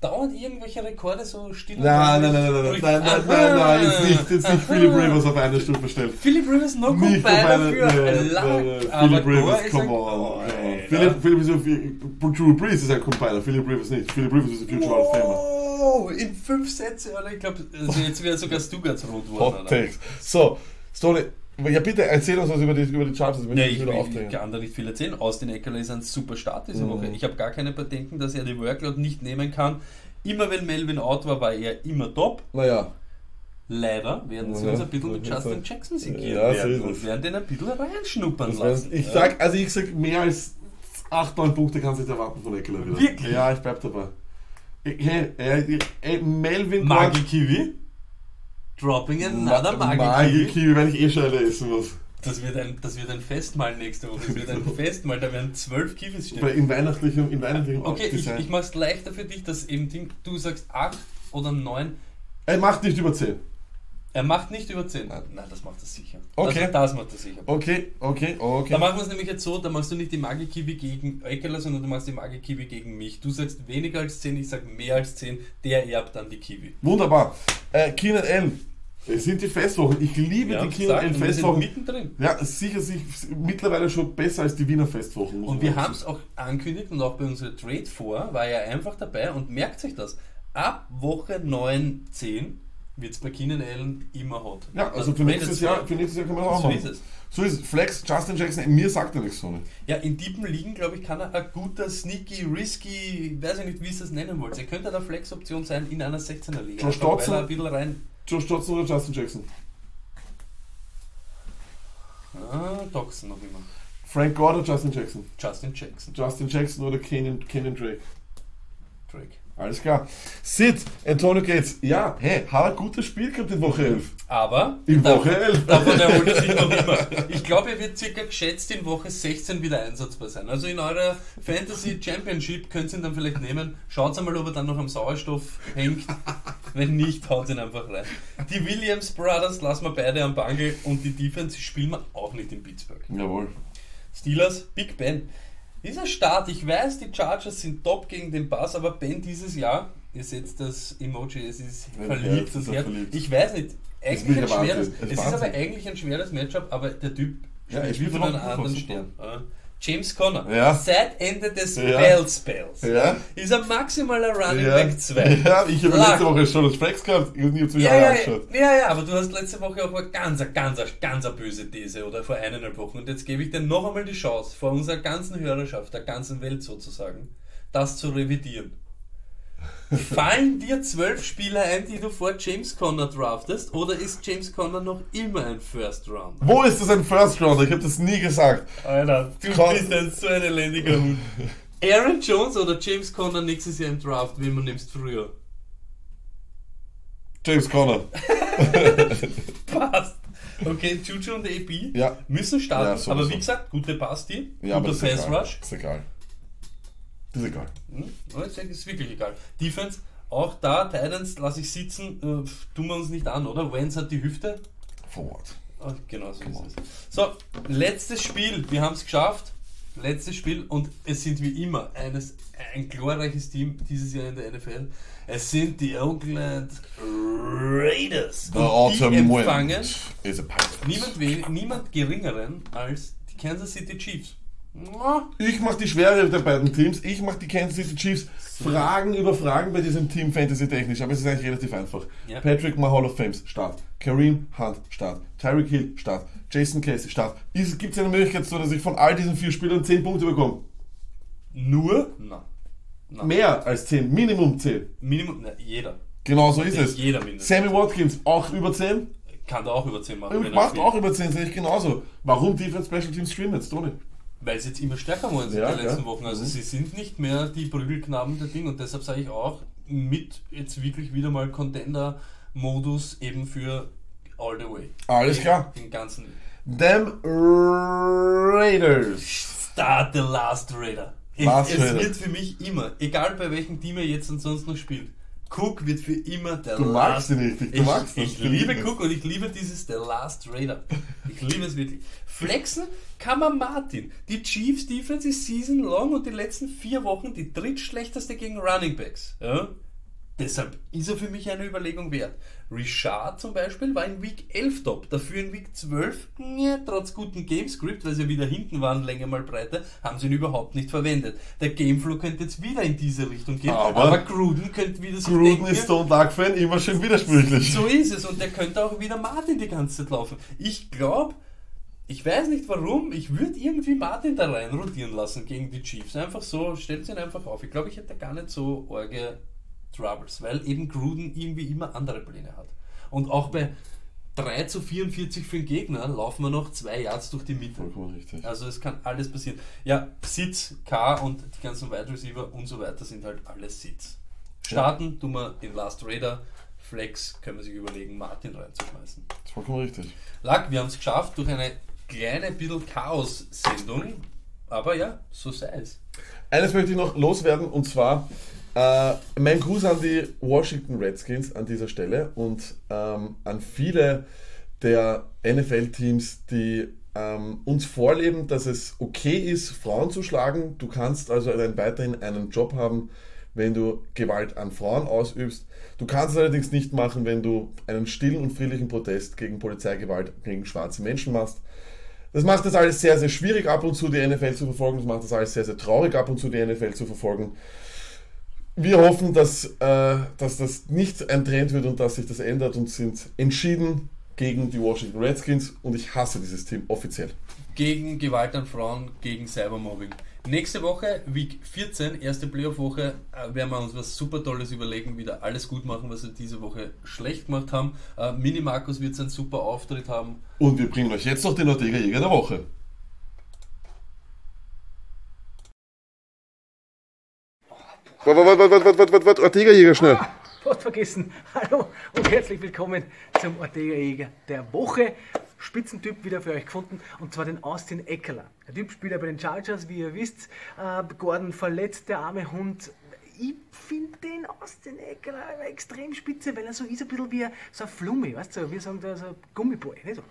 dauernd irgendwelche Rekorde so still Nein, nein, nein, nein, nein, nein, nein, nein, nein, jetzt nicht, jetzt nicht Aha. Philip Rivers auf eine Stufe stellen. Philip Rivers no Nicht good auf bei eine, dafür. nein, Lag, nein, nein, aber Philip Gore Rivers, ist come ein- on. Oh, Ja. Alter. Philip, Philip ist auf, Drew Brees ist ein Compiler, Philip Rivers nicht. Philip Rivers ist ein Future Hall of Famer. Wow, in fünf Sätze, Alter. Ich glaube, also jetzt wäre sogar Stuttgart rot worden. Hot Alter. Takes. So, Stone, ja bitte erzähl uns was über die, über die wenn Nee, ich ich, ich kann da nicht viel erzählen. Austin Eckler ist ein super Start diese Mhm. Woche. Ich habe gar keine Bedenken, dass er die Workload nicht nehmen kann. Immer wenn Melvin out war, war er immer top. Naja, Leider werden sie Ja, uns ein bisschen mit ja, Justin so. Jackson segieren Ja, so werden ist und werden den ein bisschen reinschnuppern das lassen. ich Ja. sag, also ich sag, mehr als 8, 9 Punkte kannst du nicht erwarten von Eckler wieder. Wirklich? Ja, ich bleib dabei. Melvin Magi Kiwi. Dropping another Magi Magi Kiwi. Kiwi, wenn ich eh schon eine essen muss. Das wird, ein, das wird ein Festmahl nächste Woche. Das wird ein Festmahl, da werden zwölf Kiwis stehen. Weil in weihnachtlichem, in weihnachtlichem Okay, ich, ich mach's leichter für dich, dass eben Ding, du sagst 8 oder 9. Er macht nicht über 10. Er macht nicht über 10. Nein. Nein, das macht er sicher. Okay. Also das macht er sicher. Okay, okay, okay. Da machen wir es nämlich jetzt so, da machst du nicht die Magi-Kiwi gegen Eckler, sondern du machst die Magi-Kiwi gegen mich. Du sagst weniger als 10, ich sag mehr als 10, der erbt dann die Kiwi. Wunderbar. Äh, Keenan Allen. Es sind die Festwochen. Ich liebe Ja, die Kieler sagen, wir sind Festwochen. mittendrin. Ja, sicher sich mittlerweile schon besser als die Wiener Festwochen. Und wir haben es auch angekündigt und auch bei unserer Trade vor war er einfach dabei und merkt sich das. Ab Woche 9, 10 wird es bei Keenan Allen immer hot. Ja, also für wenn nächstes, es- Jahr, für nächstes Jahr kann man das auch So machen. ist es. So ist es. Flex, Justin Jackson, mir sagt er nichts so nicht. Ja, in tiefen Ligen, glaube ich, kann er ein guter, sneaky, risky, weiß ich nicht, wie ihr es nennen wollt. Er könnte eine Flex-Option sein in einer 16er Liga. Josh Einfach, Dotson? Ein bisschen rein. Josh Dotson oder Justin Jackson? Ah, Doxen noch immer. Frank Gore oder Justin Jackson? Justin Jackson. Justin Jackson oder Kenan, Kenan Drake? Drake. Alles klar. Sid, Antonio Gates. Ja, hey, hat ein gutes Spiel gehabt in Woche 11. Aber In davon- Woche 11. Davon erholt er sich noch immer. Ich glaube, er wird circa geschätzt in Woche 16 wieder einsatzbar sein. Also in eurer Fantasy Championship könnt ihr ihn dann vielleicht nehmen. Schaut einmal, ob er dann noch am Sauerstoff hängt. Wenn nicht, haut ihn einfach rein. Die Williams Brothers lassen wir beide am Bangel und die Defense spielen wir auch nicht in Pittsburgh. Jawohl. Steelers, Big Ben. Dieser Start, ich weiß, die Chargers sind top gegen den Pass, aber Ben dieses Jahr, ihr seht das Emoji, es ist Ja, verliebt, ja, das er Herz. Ich weiß nicht, eigentlich ein schweres. Es ist aber eigentlich ein schweres Matchup, aber der Typ Ja, spielt von einem anderen. Stern. Äh, James Conner, Ja. seit Ende des Ja. Bell Spells, Ja. ist er maximaler Running Ja, Back 2. ja ich habe letzte Woche schon das Flex gehabt. Ich habe nie Ja, Jahre ja, angeschaut. ja, ja, aber du hast letzte Woche auch eine ganz, ganz, ganz böse These oder vor eineinhalb Wochen. Und jetzt gebe ich dir noch einmal die Chance, vor unserer ganzen Hörerschaft, der ganzen Welt sozusagen, das zu revidieren. Fallen dir zwölf Spieler ein, die du vor James Conner draftest, oder ist James Conner noch immer ein First Round? Wo ist das ein First Rounder? Ich habe das nie gesagt. Alter, du Con- bist ein so ein elendiger Hund. Aaron Jones oder James Conner nächstes Jahr im Draft, wen man nimmst früher? James Conner. Passt. Okay, Juju und AB Ja. müssen starten, Ja, aber wie gesagt, gute Pass die, Ja, aber guter das ist egal. Ist egal. Hm? Ich denke, ist wirklich egal. Defense, auch da, Titans lasse ich sitzen, äh, tun wir uns nicht an, oder? Wentz hat die Hüfte. Forward. Ah, genau so ist es. So, letztes Spiel, wir haben es geschafft. Letztes Spiel und es sind wie immer eines, ein glorreiches Team dieses Jahr in der NFL. Es sind die Oakland Raiders. The Und autumn die empfangen niemand, niemand geringeren als die Kansas City Chiefs. Ich mache die Schwere der beiden Teams. Ich mache die Kansas City Chiefs. Fragen über Fragen bei diesem Team Fantasy technisch, aber es ist eigentlich relativ einfach. Ja. Patrick Mah Hall of Fames, Start. Kareem Hunt, Start. Tyreek Hill, Start. Jason Casey, Start. Gibt es eine Möglichkeit, so dass ich von all diesen vier Spielern 10 Punkte bekomme? Nur? Nein. Nein. Mehr als 10, Minimum 10. Minimum, na, jeder. Genau so ist es. Jeder mindestens. Sammy Watkins, auch über 10? Kann da auch über 10 machen. Macht auch über 10, sehe ich genauso. Warum Defense Special Teams streamen jetzt, Tony? Weil sie jetzt immer stärker sind Ja, in den letzten ja. Wochen. Also Mhm. sie sind nicht mehr die Prügelknaben der Ding und deshalb sage ich auch mit jetzt wirklich wieder mal Contender-Modus eben für All the Way. Alles Den- klar. Den ganzen. Them Raiders. Start the Last Raider. Last es Raider. wird für mich immer, egal bei welchem Team er jetzt und sonst noch spielt, Cook wird für immer der Du magst Last ihn richtig, du ich, magst ihn. ich liebe Cook und ich liebe dieses The Last Raider. Ich liebe es wirklich. Flexen kann man Martin. Die Chiefs Defense ist season long und die letzten vier Wochen die drittschlechteste gegen Running Backs. Ja? Deshalb ist er für mich eine Überlegung wert. Richard zum Beispiel war in Week 11 top, dafür in Week 12, ja, trotz guten Gamescript, weil sie wieder hinten waren, länger mal breiter, haben sie ihn überhaupt nicht verwendet. Der Gameflow könnte jetzt wieder in diese Richtung gehen, Aber aber, Gruden könnte wieder sich Gruden denken, ist Stone Dark Fan immer schön widersprüchlich. so ist es und der könnte auch wieder Martin die ganze Zeit laufen. Ich glaube, ich weiß nicht warum, ich würde irgendwie Martin da rein rotieren lassen gegen die Chiefs. Einfach so, stellt ihn einfach auf. Ich glaube, ich hätte gar nicht so orge Troubles, weil eben Gruden irgendwie immer andere Pläne hat. Und auch bei 3 zu 44 für den Gegner laufen wir noch zwei Yards durch die Mitte. Vollkommen richtig. Also es kann alles passieren. Ja, Sitz, K und die ganzen Wide Receiver und so weiter sind halt alles Sitz. Starten tun wir den Last Raider. Flex können wir sich überlegen, Martin reinzuschmeißen. Vollkommen richtig. Lack, wir haben es geschafft durch eine kleine bisschen Chaos-Sendung. Aber ja, so sei es. Eines möchte ich noch loswerden und zwar äh, mein Gruß an die Washington Redskins an dieser Stelle und ähm, an viele der NFL-Teams, die ähm, uns vorleben, dass es okay ist, Frauen zu schlagen. Du kannst also einen, weiterhin einen Job haben wenn du Gewalt an Frauen ausübst. Du kannst es allerdings nicht machen, wenn du einen stillen und friedlichen Protest gegen Polizeigewalt gegen schwarze Menschen machst. Das macht das alles sehr, sehr schwierig ab und zu die NFL zu verfolgen. Das macht das alles sehr, sehr traurig ab und zu die NFL zu verfolgen. Wir hoffen, dass, äh, dass das nicht ein Trend wird und dass sich das ändert und sind entschieden gegen die Washington Redskins und ich hasse dieses Team offiziell. Gegen Gewalt an Frauen, gegen Cybermobbing. Nächste Woche, Week 14, erste Playoff-Woche, äh, werden wir uns was super Tolles überlegen, wieder alles gut machen, was wir diese Woche schlecht gemacht haben. Äh, Mini Markus wird seinen super Auftritt haben. Und wir bringen euch jetzt noch den Ortega Jäger der Woche. Warte, warte, warte, warte, warte, warte, Ortega Jäger schnell. Ah, fast vergessen. Hallo und herzlich willkommen zum Ortega Jäger der Woche. Spitzentyp wieder für euch gefunden und zwar den Austin Eckler. Der Typ spielt ja bei den Chargers, wie ihr wisst. Äh, Gordon verletzt, der arme Hund. Ich finde den Austin Eckler extrem spitze, weil er so ist ein bisschen wie ein, so ein Flummi, weißt du, wir sagen da so ein Gummiboy, ne? so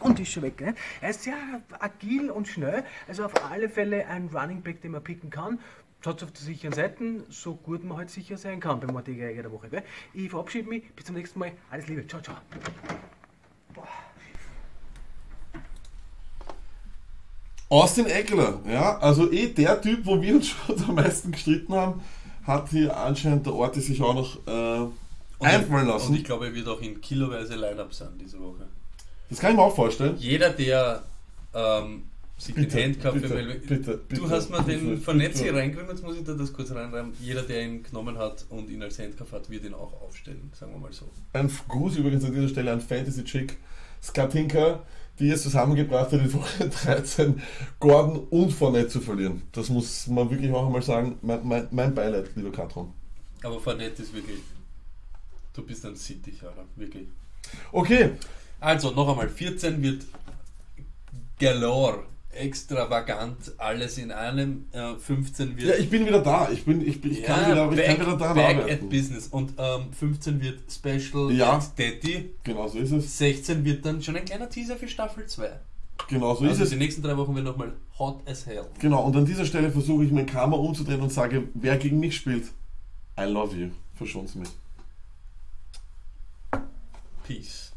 und ist schon weg. Ne? Er ist sehr agil und schnell, also auf alle Fälle ein Running Back, den man picken kann. Schaut auf der sicheren Seite, so gut man halt sicher sein kann beim Ortega Jäger der Woche. Gell? Ich verabschiede mich, bis zum nächsten Mal. Alles Liebe, ciao, ciao. Austin Eckler, ja, also eh der Typ, wo wir uns schon am meisten gestritten haben, hat hier anscheinend der Orte sich auch noch äh, einfallen lassen. Und ich glaube, er wird auch in kiloweise Line-Up sein diese Woche. Das kann ich mir auch vorstellen. Jeder, der ähm, sich Bitte, den Handcuff bitte, weil- bitte, Du bitte, hast mir den bitte, bitte. hier reingekriegt, jetzt muss ich da das kurz reinreiben. Jeder, der ihn genommen hat und ihn als Handcuff hat, wird ihn auch aufstellen, sagen wir mal so. Ein Gruß übrigens an dieser Stelle an Fantasy Chick Skatinka, die es zusammengebracht hat, in Woche 13 Gordon und Fournette zu verlieren. Das muss man wirklich auch einmal sagen. Mein, mein, mein Beileid, lieber Katron. Aber Fournette ist wirklich, du bist ein Sittich, Alter, wirklich. Okay, Also, noch einmal, 14 wird galore, extravagant, alles in einem. Äh, 15 wird... ja, ich bin wieder da. Ich, bin, ich, bin, ich kann, Ja, wieder, ich kann back, wieder daran back arbeiten. at business. Und ähm, 15 wird Special Ja. Daddy. Genau so ist es. 16 wird dann schon ein kleiner Teaser für Staffel 2. Genau so also ist die es. nächsten drei Wochen werden nochmal hot as hell. Genau, und an dieser Stelle versuche ich mein Karma umzudrehen und sage, wer gegen mich spielt, I love you. Verschon's mich. Peace.